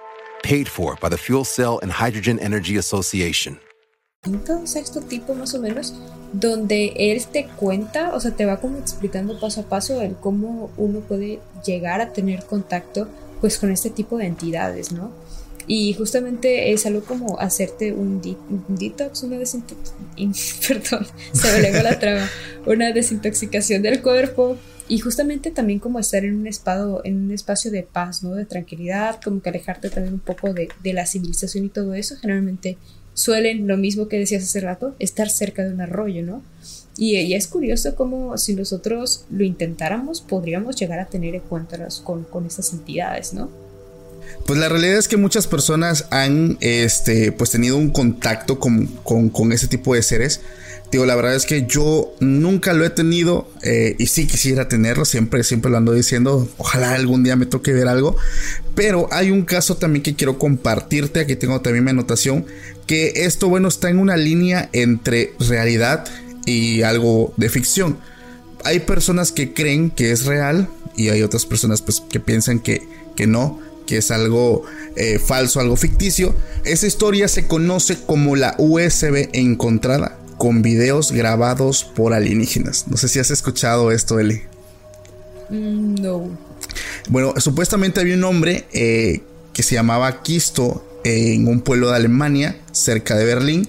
paid for by the Fuel Cell and Hydrogen Energy Association. Quinto, sexto tipo más o menos, donde él te cuenta, o sea, te va como explicando paso a paso el cómo uno puede llegar a tener contacto pues con este tipo de entidades, ¿no? Y justamente es algo como hacerte un, detox, una desintoxicación, perdón, se me la traba, una desintoxicación del cuerpo y justamente también como estar en un, espacio, en un espacio de paz, ¿no? De tranquilidad, como que alejarte también un poco de, la civilización y todo eso. Generalmente suelen, lo mismo que decías hace rato, estar cerca de un arroyo, ¿no? Y, es curioso como si nosotros lo intentáramos, podríamos llegar a tener encuentros con, con estas entidades, ¿no? Pues la realidad es que muchas personas han este, pues tenido un contacto con, con, con ese tipo de seres Digo, la verdad es que yo nunca lo he tenido eh, y sí quisiera tenerlo, siempre, siempre lo ando diciendo, ojalá algún día me toque ver algo, pero hay un caso también que quiero compartirte, aquí tengo también mi anotación, que esto, bueno, está en una línea entre realidad y algo de ficción. Hay personas que creen que es real y hay otras personas pues, que piensan que, que no, que es algo eh, falso, algo ficticio. Esa historia se conoce como la USB encontrada con videos grabados por alienígenas. No sé si has escuchado esto, Eli. Mm, no. Bueno, supuestamente había un hombre eh, que se llamaba Kisto en un pueblo de Alemania, cerca de Berlín,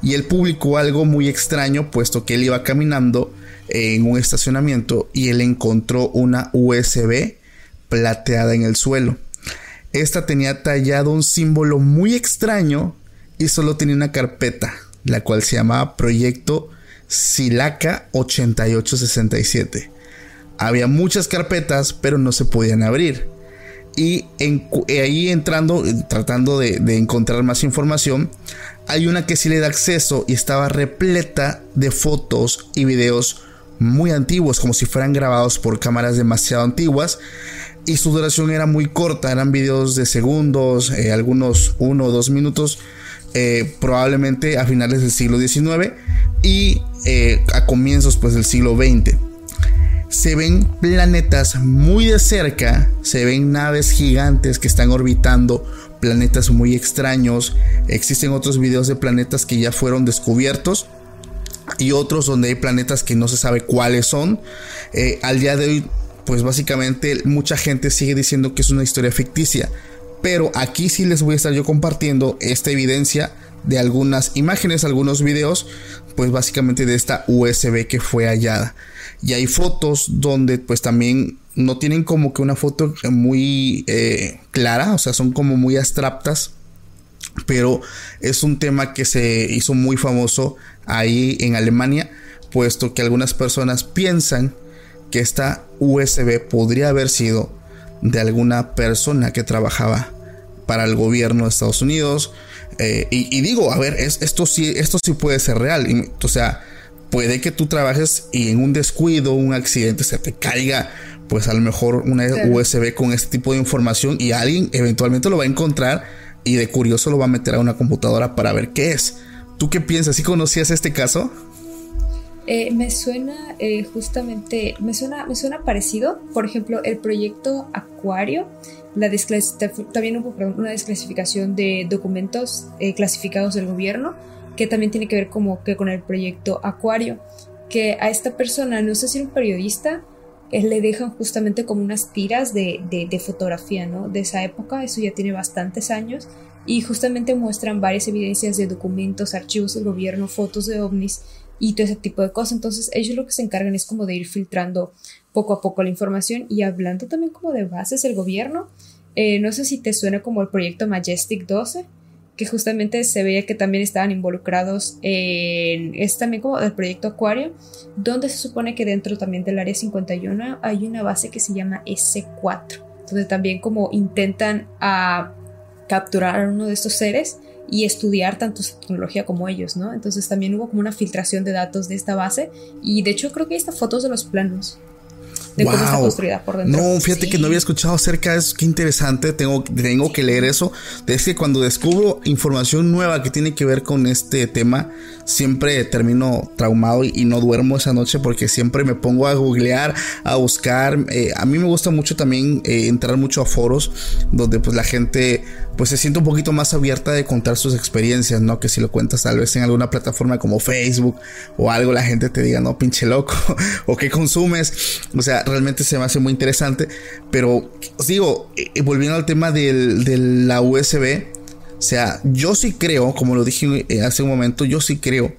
y él publicó algo muy extraño, puesto que él iba caminando en un estacionamiento y él encontró una USB plateada en el suelo. Esta tenía tallado un símbolo muy extraño y solo tenía una carpeta la cual se llamaba Proyecto Silaca 8867. Había muchas carpetas, pero no se podían abrir. Y eh, ahí entrando, eh, tratando de, de encontrar más información, hay una que sí le da acceso y estaba repleta de fotos y videos muy antiguos, como si fueran grabados por cámaras demasiado antiguas. Y su duración era muy corta, eran videos de segundos, eh, algunos uno o dos minutos, eh, probablemente a finales del siglo XIX y eh, a comienzos pues, del siglo XX. Se ven planetas muy de cerca, se ven naves gigantes que están orbitando planetas muy extraños. Existen otros videos de planetas que ya fueron descubiertos y otros donde hay planetas que no se sabe cuáles son. Eh, al día de hoy, pues básicamente mucha gente sigue diciendo que es una historia ficticia. Pero aquí sí les voy a estar yo compartiendo esta evidencia de algunas imágenes, algunos videos, pues básicamente de esta USB que fue hallada. Y hay fotos donde pues también no tienen como que una foto muy eh, clara, o sea, son como muy abstractas pero es un tema que se hizo muy famoso ahí en Alemania, puesto que algunas personas piensan que esta USB podría haber sido de alguna persona que trabajaba para el gobierno de Estados Unidos. Eh, y, digo, a ver, esto, sí, esto sí puede ser real. o sea, puede que tú trabajes y en un descuido, un accidente, se te caiga, pues a lo mejor una USB con este tipo de información y alguien eventualmente lo va a encontrar y de curioso lo va a meter a una computadora para ver qué es. ¿Tú qué piensas? ¿Sí conocías este caso? Eh, me suena eh, justamente, me suena, me suena parecido. Por ejemplo, el proyecto Acuario, la también hubo una desclasificación de documentos eh, clasificados del gobierno, que también tiene que ver como que con el proyecto Acuario, que a esta persona, no sé si era un periodista, le dejan justamente como unas tiras de, de, fotografía, ¿no? De esa época, eso ya tiene bastantes años, y justamente muestran varias evidencias de documentos, archivos del gobierno, fotos de ovnis y todo ese tipo de cosas. Entonces ellos lo que se encargan es como de ir filtrando poco a poco la información y hablando también como de bases del gobierno. Eh, no sé si te suena como el proyecto Majestic 12 que justamente se veía que también estaban involucrados en, es también como el proyecto Acuario, donde se supone que dentro también del área 51 hay una base que se llama S4, donde también como intentan a capturar a uno de estos seres y estudiar tanto su tecnología como ellos, ¿no? Entonces también hubo como una filtración de datos de esta base y de hecho creo que hay estas fotos de los planos de cómo está construida por dentro. No, fíjate que no había escuchado acerca de eso. Qué interesante. Tengo, tengo que leer eso. Es que cuando descubro información nueva que tiene que ver con este tema, siempre termino traumado y, no duermo esa noche porque siempre me pongo a googlear, a buscar. Eh, a mí me gusta mucho también eh, entrar mucho a foros donde pues la gente pues se siente un poquito más abierta de contar sus experiencias, ¿no? Que si lo cuentas tal vez en alguna plataforma como Facebook o algo, la gente te diga, no, pinche loco, o qué consumes. O sea, realmente se me hace muy interesante. Pero os digo, eh, volviendo al tema de la USB, sea, yo sí creo, como lo dije eh, hace un momento, yo sí creo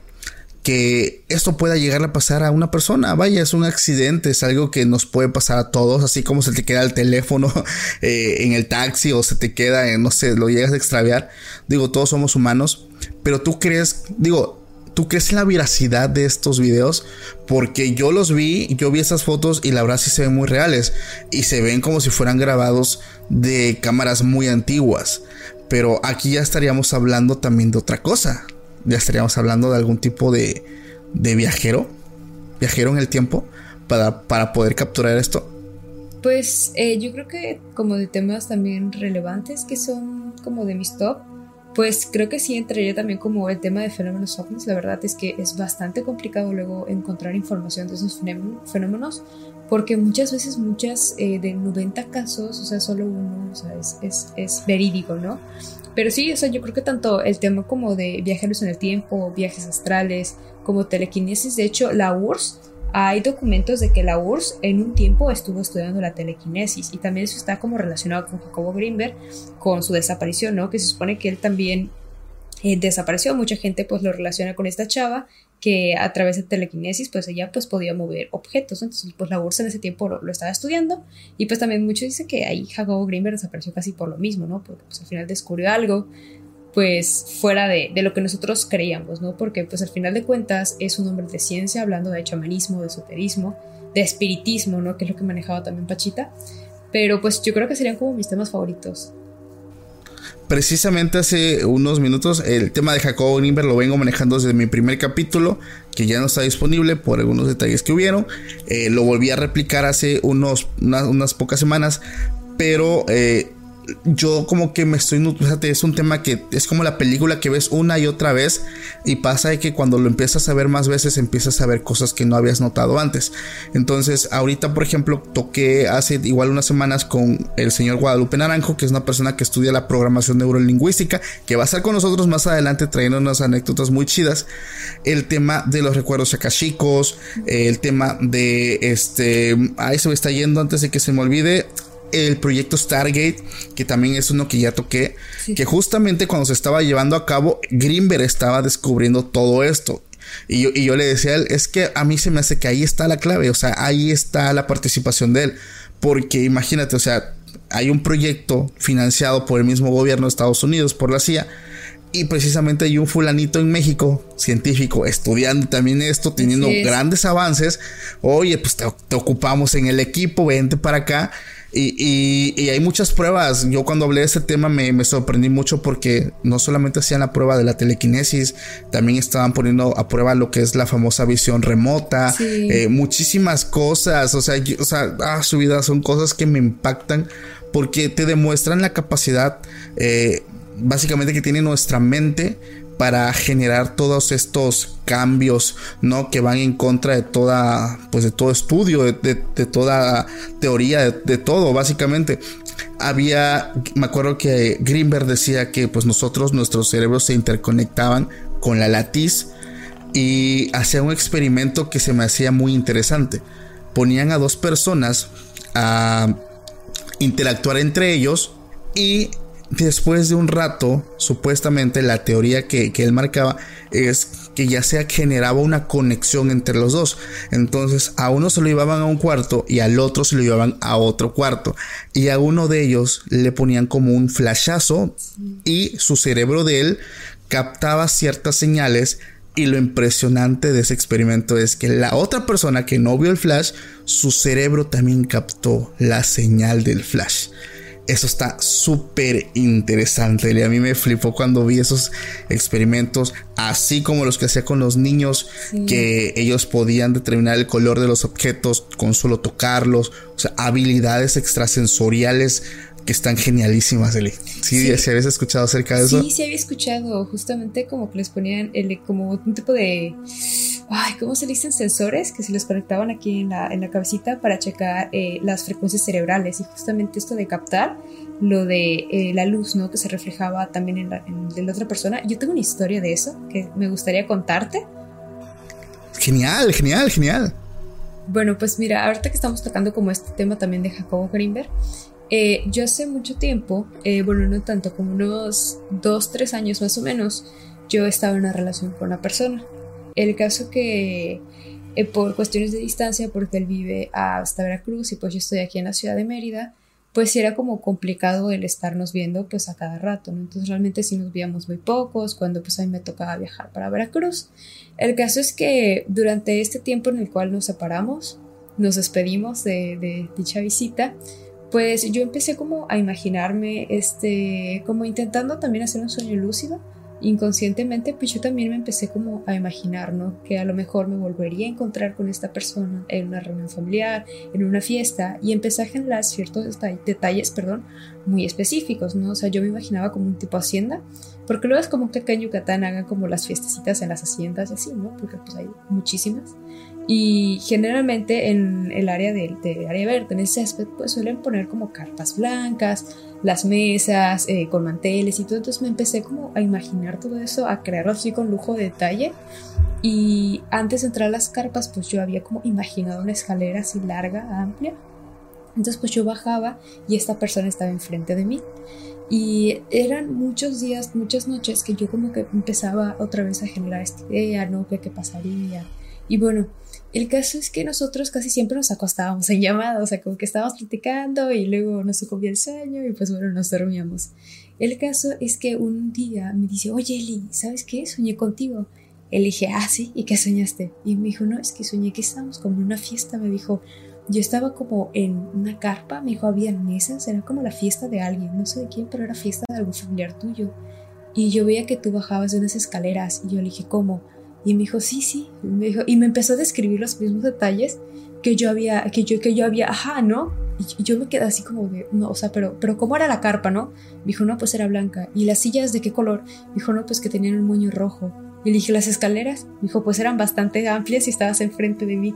que esto pueda llegar a pasar a una persona. Vaya, es un accidente, es algo que nos puede pasar a todos, así como se te queda el teléfono eh, en el taxi o se te queda, no sé, lo llegas a extraviar. Digo, todos somos humanos, pero tú crees, digo, ¿Tú crees en la veracidad de estos videos? Porque yo los vi, yo vi esas fotos y la verdad sí se ven muy reales. Y se ven como si fueran grabados de cámaras muy antiguas. Pero aquí ya estaríamos hablando también de otra cosa. Ya estaríamos hablando de algún tipo de, de viajero. Viajero en el tiempo. Para, para poder capturar esto. Pues eh, yo creo que como de temas también relevantes que son como de mis top pues creo que sí entraría también como el tema de fenómenos ovnis. La verdad es que es bastante complicado luego encontrar información de esos fenómenos porque muchas veces, muchas eh, de 90 casos, o sea, solo uno, o sea, es, es, es, verídico, ¿no? Pero sí, o sea, yo creo que tanto el tema como de viajeros en el tiempo, viajes astrales, como telequinesis, de hecho, la URSS hay documentos de que la URSS en un tiempo estuvo estudiando la telequinesis y también eso está como relacionado con Jacobo Greenberg, con su desaparición, ¿no? Que se supone que él también eh, desapareció, mucha gente pues lo relaciona con esta chava que a través de telequinesis pues ella pues podía mover objetos, entonces pues la URSS en ese tiempo lo, estaba estudiando y pues también mucho dice que ahí Jacobo Greenberg desapareció casi por lo mismo, ¿no? Porque pues al final descubrió algo pues fuera de, lo que nosotros creíamos, ¿no? Porque pues al final de cuentas es un hombre de ciencia hablando de chamanismo, de esoterismo, de espiritismo, ¿no? Que es lo que manejaba también Pachita. Pero pues yo creo que serían como mis temas favoritos. Precisamente hace unos minutos el tema de Jacobo Greenberg lo vengo manejando desde mi primer capítulo, que ya no está disponible por algunos detalles que hubieron. Eh, lo volví a replicar hace unos, unas pocas semanas, pero eh, yo como que me estoy, fíjate, es un tema que es como la película que ves una y otra vez y pasa de que cuando lo empiezas a ver más veces empiezas a ver cosas que no habías notado antes. Entonces, ahorita, por ejemplo, toqué hace igual unas semanas con el señor Guadalupe Naranjo, que es una persona que estudia la programación neurolingüística, que va a estar con nosotros más adelante trayendo unas anécdotas muy chidas. El tema de los recuerdos akashicos, el tema de este, ahí se me está yendo antes de que se me olvide, el proyecto Stargate, que también es uno que ya toqué, que justamente cuando se estaba llevando a cabo, Greenberg estaba descubriendo todo esto. Y yo, y yo le decía a él, es que a mí se me hace que ahí está la clave, o sea, ahí está la participación de él. Porque imagínate, o sea, hay un proyecto financiado por el mismo gobierno de Estados Unidos, por la CIA, y precisamente hay un fulanito en México, científico, estudiando también esto, teniendo grandes avances. Oye, pues te, te, ocupamos en el equipo, vente para acá. Y, hay muchas pruebas. Yo cuando hablé de este tema me, sorprendí mucho porque no solamente hacían la prueba de la telequinesis, también estaban poniendo a prueba lo que es la famosa visión remota, eh, muchísimas cosas. O sea, o sea ah, su vida son cosas que me impactan porque te demuestran la capacidad eh, básicamente que tiene nuestra mente para generar todos estos cambios, ¿no? Que van en contra de toda, pues de todo estudio, de, toda teoría, de, todo, básicamente. Había, me acuerdo que Greenberg decía que pues nosotros, nuestros cerebros se interconectaban con la latiz y hacía un experimento que se me hacía muy interesante. Ponían a dos personas a interactuar entre ellos y después de un rato, supuestamente la teoría que, él marcaba es que ya se generaba una conexión entre los dos. Entonces a uno se lo llevaban a un cuarto y al otro se lo llevaban a otro cuarto. Y a uno de ellos le ponían como un flashazo y su cerebro de él captaba ciertas señales. Y lo impresionante de ese experimento es que la otra persona que no vio el flash, su cerebro también captó la señal del flash. Eso está súper interesante. Y a mí me flipó cuando vi esos experimentos, así como los que hacía con los niños, que ellos podían determinar el color de los objetos con solo tocarlos. O sea, habilidades extrasensoriales que están genialísimas, Eli. ¿Sí, sí. habías escuchado acerca de eso? Sí, sí había escuchado. Justamente como que les ponían el, como un tipo de ay, ¿cómo se le dicen? Sensores que se les conectaban aquí en la, en la cabecita para checar eh, las frecuencias cerebrales y justamente esto de captar lo de eh, la luz, ¿no? Que se reflejaba también en la, en la otra persona. Yo tengo una historia de eso que me gustaría contarte. Genial, genial, genial. Bueno, pues mira, ahorita que estamos tocando como este tema también de Jacobo Greenberg, eh, yo hace mucho tiempo, bueno, no tanto, como unos dos, tres años más o menos, yo estaba en una relación con una persona. El caso que eh, por cuestiones de distancia, porque él vive hasta Veracruz y pues yo estoy aquí en la ciudad de Mérida, pues era como complicado el estarnos viendo pues a cada rato, ¿no? Entonces realmente sí nos veíamos muy pocos cuando pues a mí me tocaba viajar para Veracruz. El caso es que durante este tiempo en el cual nos separamos, nos despedimos de, de dicha visita, pues yo empecé como a imaginarme, este, como intentando también hacer un sueño lúcido, inconscientemente pues yo también me empecé como a imaginar, ¿no? Que a lo mejor me volvería a encontrar con esta persona en una reunión familiar, en una fiesta y empecé a generar ciertos detalles, perdón, muy específicos, ¿no? O sea, yo me imaginaba como un tipo hacienda, porque luego es como que acá en Yucatán hagan como las fiestecitas en las haciendas y así, ¿no? Porque pues hay muchísimas. Y generalmente en el área de, área verde, en ese aspecto, pues suelen poner como carpas blancas, las mesas eh, con manteles y todo. Entonces me empecé como a imaginar todo eso, a crearlo así con lujo de detalle. Y antes de entrar a las carpas, pues yo había como imaginado una escalera así larga, amplia. Entonces pues yo bajaba y esta persona estaba enfrente de mí. Y eran muchos días, muchas noches que yo como que empezaba otra vez a generar esta idea, ¿no? ¿Qué, qué pasaría? Y bueno, el caso es que nosotros casi siempre nos acostábamos en llamada, o sea, como que estábamos platicando y luego nos sucumbía el sueño y pues bueno, nos dormíamos. El caso es que un día me dice, oye Eli, ¿sabes qué? Soñé contigo. Le dije, ah, sí, ¿y qué soñaste? Y me dijo, no, es que soñé que estábamos como en una fiesta. Me dijo, yo estaba como en una carpa, me dijo, había mesas, era como la fiesta de alguien, no sé de quién, pero era fiesta de algún familiar tuyo. Y yo veía que tú bajabas de unas escaleras y yo le dije, ¿cómo? Y me dijo, sí, sí. Y me empezó a describir los mismos detalles que yo había, que yo, que yo había, ajá, ¿no? Y yo me quedé así como de, no, o sea, pero, pero ¿cómo era la carpa, no? Me dijo, no, pues era blanca. ¿Y las sillas de qué color? Me dijo, no, pues que tenían un moño rojo. Y dije, ¿las escaleras? Me dijo, pues eran bastante amplias y estabas enfrente de mí.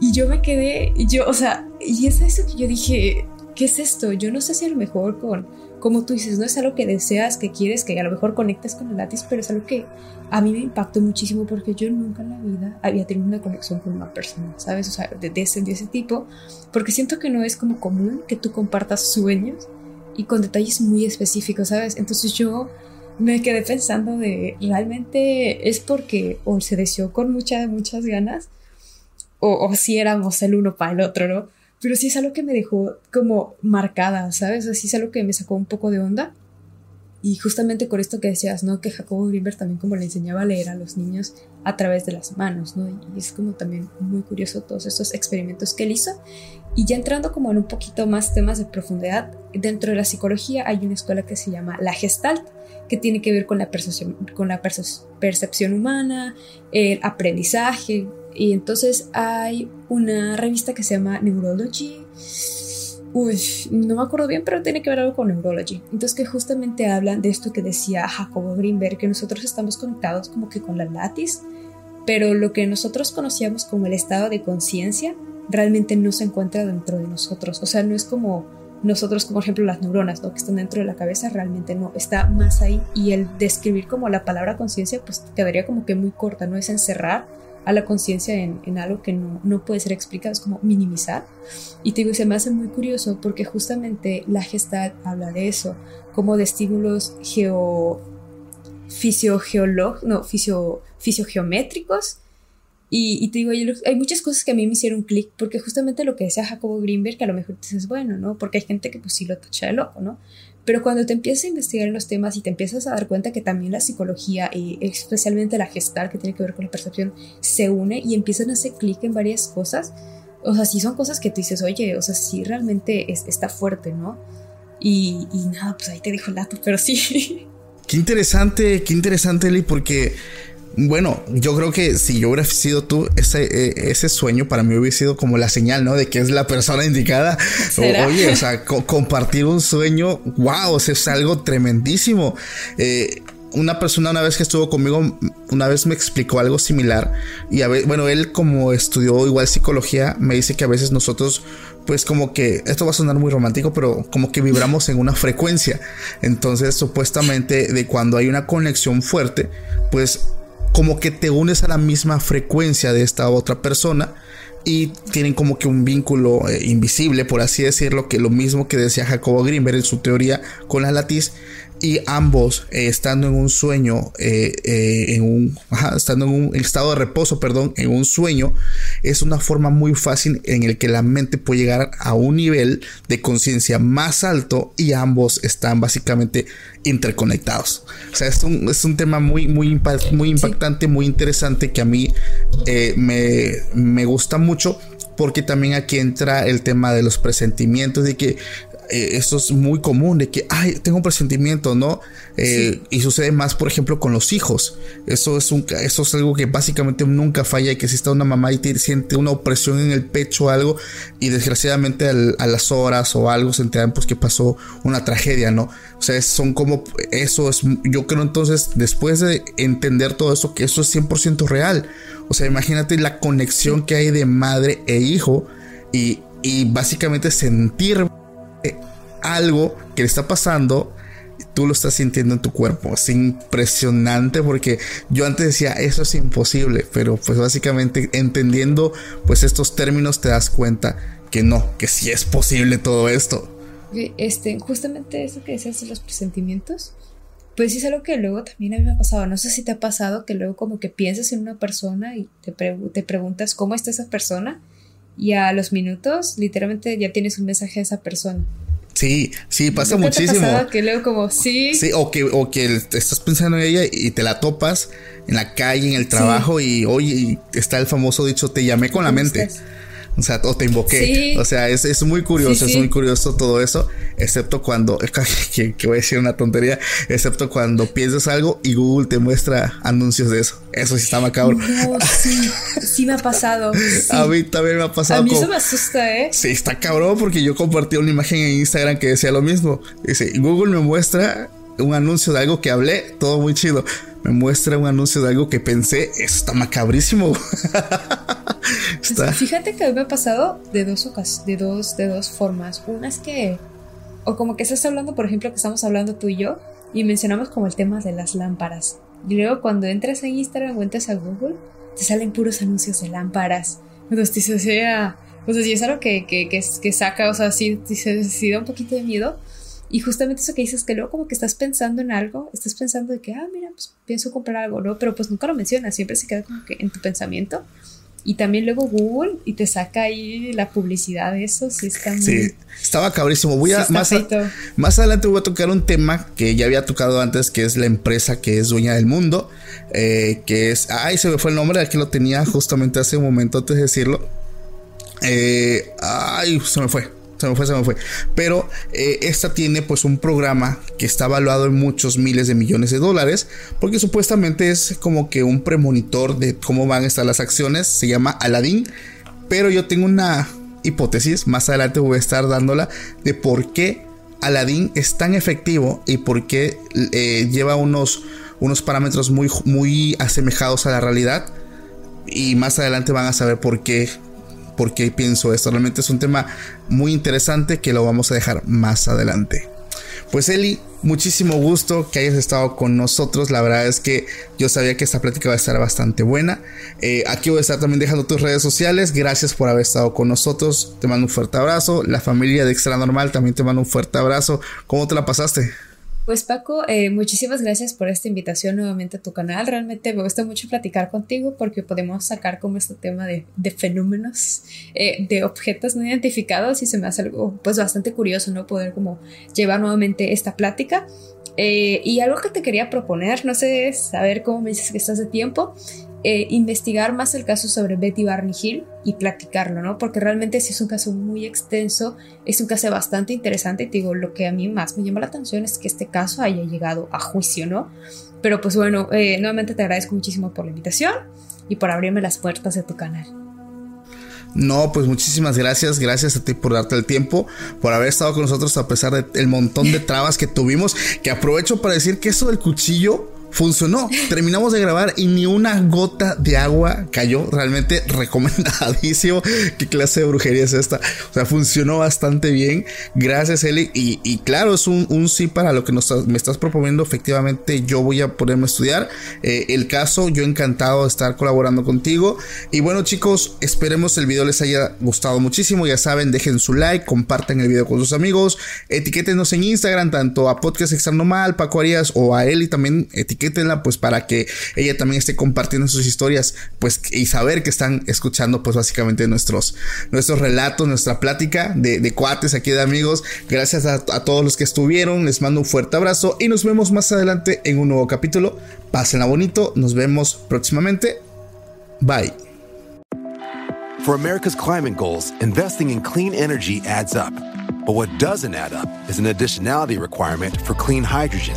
Y yo me quedé, yo, o sea, y es eso que yo dije, ¿qué es esto? Yo no sé si a lo mejor con, como tú dices, no es algo que deseas, que quieres, que a lo mejor conectes con el látiz, pero es algo que a mí me impactó muchísimo porque yo nunca en la vida había tenido una conexión con una persona, ¿sabes? O sea, de, ese, de ese tipo, porque siento que no es como común que tú compartas sueños y con detalles muy específicos, ¿sabes? Entonces yo me quedé pensando de realmente es porque o se deseó con muchas, muchas ganas o, o si éramos el uno para el otro, ¿no? Pero sí es algo que me dejó como marcada, ¿sabes? Así es algo que me sacó un poco de onda. Y justamente con esto que decías, ¿no? Que Jacobo Greenberg también como le enseñaba a leer a los niños a través de las manos, ¿no? Y es como también muy curioso todos estos experimentos que él hizo. Y ya entrando como en un poquito más temas de profundidad, dentro de la psicología hay una escuela que se llama la Gestalt, que tiene que ver con la percepción, con la percepción humana, el aprendizaje. Y entonces hay una revista que se llama Neurology. Uy, no me acuerdo bien, pero tiene que ver algo con Neurology. Entonces que justamente hablan de esto que decía Jacobo Greenberg, que nosotros estamos conectados como que con la látiz, pero lo que nosotros conocíamos como el estado de conciencia realmente no se encuentra dentro de nosotros. O sea, no es como nosotros, como ejemplo las neuronas, ¿no? que están dentro de la cabeza, realmente no, está más ahí. Y el describir como la palabra conciencia, pues quedaría como que muy corta, no es encerrar a la conciencia en, algo que no, no, puede ser explicado, es como minimizar. Y te digo, se me hace muy curioso porque justamente la Gestalt habla de eso, como de estímulos no, fisio, fisiogeométricos y, te digo, hay muchas cosas que a mí me hicieron clic, porque justamente lo que decía Jacobo Greenberg, que a lo mejor dices, bueno, ¿no? Porque hay gente que pues sí lo tacha de loco, ¿no? Pero cuando te empiezas a investigar en los temas y te empiezas a dar cuenta que también la psicología, y especialmente la gestal, que tiene que ver con la percepción, se une y empiezan a hacer clic en varias cosas, o sea, sí son cosas que tú dices, oye, o sea, sí realmente es, está fuerte, ¿no? Y, y nada, pues ahí te dejo el dato, pero sí. Qué interesante, qué interesante, Eli, porque bueno, yo creo que si yo hubiera sido tú, ese, eh, ese sueño para mí hubiera sido como la señal, ¿no? De que es la persona indicada. oye, o sea, compartir un sueño, wow, o sea, es algo tremendísimo. Eh, una persona una vez que estuvo conmigo, una vez me explicó algo similar. Y a ver, bueno, él como estudió igual psicología, me dice que a veces nosotros, pues como que, esto va a sonar muy romántico, pero como que vibramos en una frecuencia. Entonces, supuestamente, de cuando hay una conexión fuerte, pues como que te unes a la misma frecuencia de esta otra persona y tienen como que un vínculo eh, invisible, por así decirlo, que lo mismo que decía Jacobo Greenberg en su teoría con la latiz, y ambos eh, estando en un sueño, eh, eh, en un, estando en un estado de reposo, perdón, en un sueño, es una forma muy fácil en el que la mente puede llegar a un nivel de conciencia más alto y ambos están básicamente interconectados. O sea, es un, es un tema muy, muy, muy impactante, muy interesante que a mí me, me gusta mucho porque también aquí entra el tema de los presentimientos, de que eh, esto es muy común de que, ay, tengo un presentimiento, ¿no? Eh, y sucede más, por ejemplo, con los hijos. Eso es, un, eso es algo que básicamente nunca falla y que si está una mamá y te siente una opresión en el pecho o algo y desgraciadamente a las horas o algo se enteran pues que pasó una tragedia, ¿no? O sea, son como, eso es, yo creo entonces, después de entender todo eso, que eso es 100% real. O sea, imagínate la conexión que hay de madre e hijo y, y básicamente sentir algo que le está pasando, tú lo estás sintiendo en tu cuerpo. Es impresionante porque yo antes decía, eso es imposible, pero pues básicamente entendiendo pues estos términos te das cuenta que no, que sí es posible todo esto. Este, justamente eso que decías de los presentimientos, pues es algo que luego también a mí me ha pasado. No sé si te ha pasado que luego como que piensas en una persona y te preguntas cómo está esa persona y a los minutos literalmente ya tienes un mensaje a esa persona. Sí, sí, pasa muchísimo. que leo como, sí. Sí, o que, o que estás pensando en ella y te la topas en la calle, en el trabajo y oye, está el famoso dicho, te llamé con la mente. O sea, o te invoqué. Sí. O sea, es, es muy curioso, Sí, es muy curioso todo eso. Excepto cuando, que, que voy a decir una tontería, excepto cuando piensas algo y Google te muestra anuncios de eso. Eso sí está macabro. No, sí, sí me ha pasado. A mí también me ha pasado. A mí con- eso me asusta, ¿eh? Sí, está cabrón porque yo compartí una imagen en Instagram que decía lo mismo. Dice, Google me muestra un anuncio de algo que hablé, todo muy chido. Me muestra un anuncio de algo que pensé, eso está macabrísimo. está. Fíjate que a mí me ha pasado de dos de dos, de dos formas. Una es que, o como que estás hablando, por ejemplo, que estamos hablando tú y yo, y mencionamos como el tema de las lámparas. Y luego cuando entras a Instagram o entras a Google, te salen puros anuncios de lámparas. Entonces dices, o sea, o sea, sí es algo que, que, que, que saca, o sea, sí, sí, sí da un poquito de miedo. Y justamente eso que dices, que luego como que estás pensando en algo, estás pensando de que, ah, mira, pues pienso comprar algo, ¿no? Pero pues nunca lo mencionas, siempre se queda como que en tu pensamiento. Y también luego Google y te saca ahí la publicidad de eso, sí está muy... Sí, estaba cabrísimo. Voy a más, a- más adelante voy a tocar un tema que ya había tocado antes, que es la empresa que es dueña del mundo, eh, que es, ay, se me fue el nombre, aquí lo tenía justamente hace un momento antes de decirlo. Eh, ay, se me fue. Se me fue, se me fue. Pero eh, esta tiene pues un programa que está evaluado en muchos miles de millones de dólares. Porque supuestamente es como que un premonitor de cómo van a estar las acciones. Se llama Aladdin. Pero yo tengo una hipótesis. Más adelante voy a estar dándola. De por qué Aladdin es tan efectivo. Y por qué eh, lleva unos, unos parámetros muy, muy asemejados a la realidad. Y más adelante van a saber por qué por qué pienso esto. Realmente es un tema muy interesante que lo vamos a dejar más adelante. Pues Eli, muchísimo gusto que hayas estado con nosotros. La verdad es que yo sabía que esta plática va a estar bastante buena. Eh, aquí voy a estar también dejando tus redes sociales. Gracias por haber estado con nosotros. Te mando un fuerte abrazo. La familia de Extra Normal también te mando un fuerte abrazo. ¿Cómo te la pasaste? Pues Paco, eh, muchísimas gracias por esta invitación nuevamente a tu canal. Realmente me gusta mucho platicar contigo porque podemos sacar como este tema de, de fenómenos, eh, de objetos no identificados y se me hace algo pues bastante curioso, ¿no? Poder como llevar nuevamente esta plática. Eh, y algo que te quería proponer, no sé, saber cómo me dices que estás de tiempo, eh, investigar más el caso sobre Betty Barney Hill y platicarlo, ¿no? Porque realmente sí es un caso muy extenso, es un caso bastante interesante y te digo, lo que a mí más me llama la atención es que este caso haya llegado a juicio, ¿no? Pero pues bueno, eh, nuevamente te agradezco muchísimo por la invitación y por abrirme las puertas de tu canal. No, pues muchísimas gracias, gracias a ti por darte el tiempo, por haber estado con nosotros a pesar del montón de trabas que tuvimos, que aprovecho para decir que eso del cuchillo funcionó. Terminamos de grabar y ni una gota de agua cayó. Realmente recomendadísimo. ¿Qué clase de brujería es esta? O sea, funcionó bastante bien. Gracias, Eli. Y, y claro, es un, un, sí para lo que nos, me estás proponiendo. Efectivamente, yo voy a ponerme a estudiar eh, el caso. Yo encantado de estar colaborando contigo. Y bueno, chicos, esperemos el video les haya gustado muchísimo. Ya saben, dejen su like, compartan el video con sus amigos, etiquétenos en Instagram, tanto a Podcast Externo Mal, Paco Arias o a Eli también etiquétenla pues para que ella también esté compartiendo sus historias pues y saber que están escuchando pues básicamente nuestros nuestros relatos nuestra plática de, cuates aquí de amigos. Gracias a, a, todos los que estuvieron. Les mando un fuerte abrazo y nos vemos más adelante en un nuevo capítulo. Pásenla bonito. Nos vemos próximamente. Bye. For America's climate goals, investing in clean energy adds up. But what doesn't add up is an additionality requirement for clean hydrogen.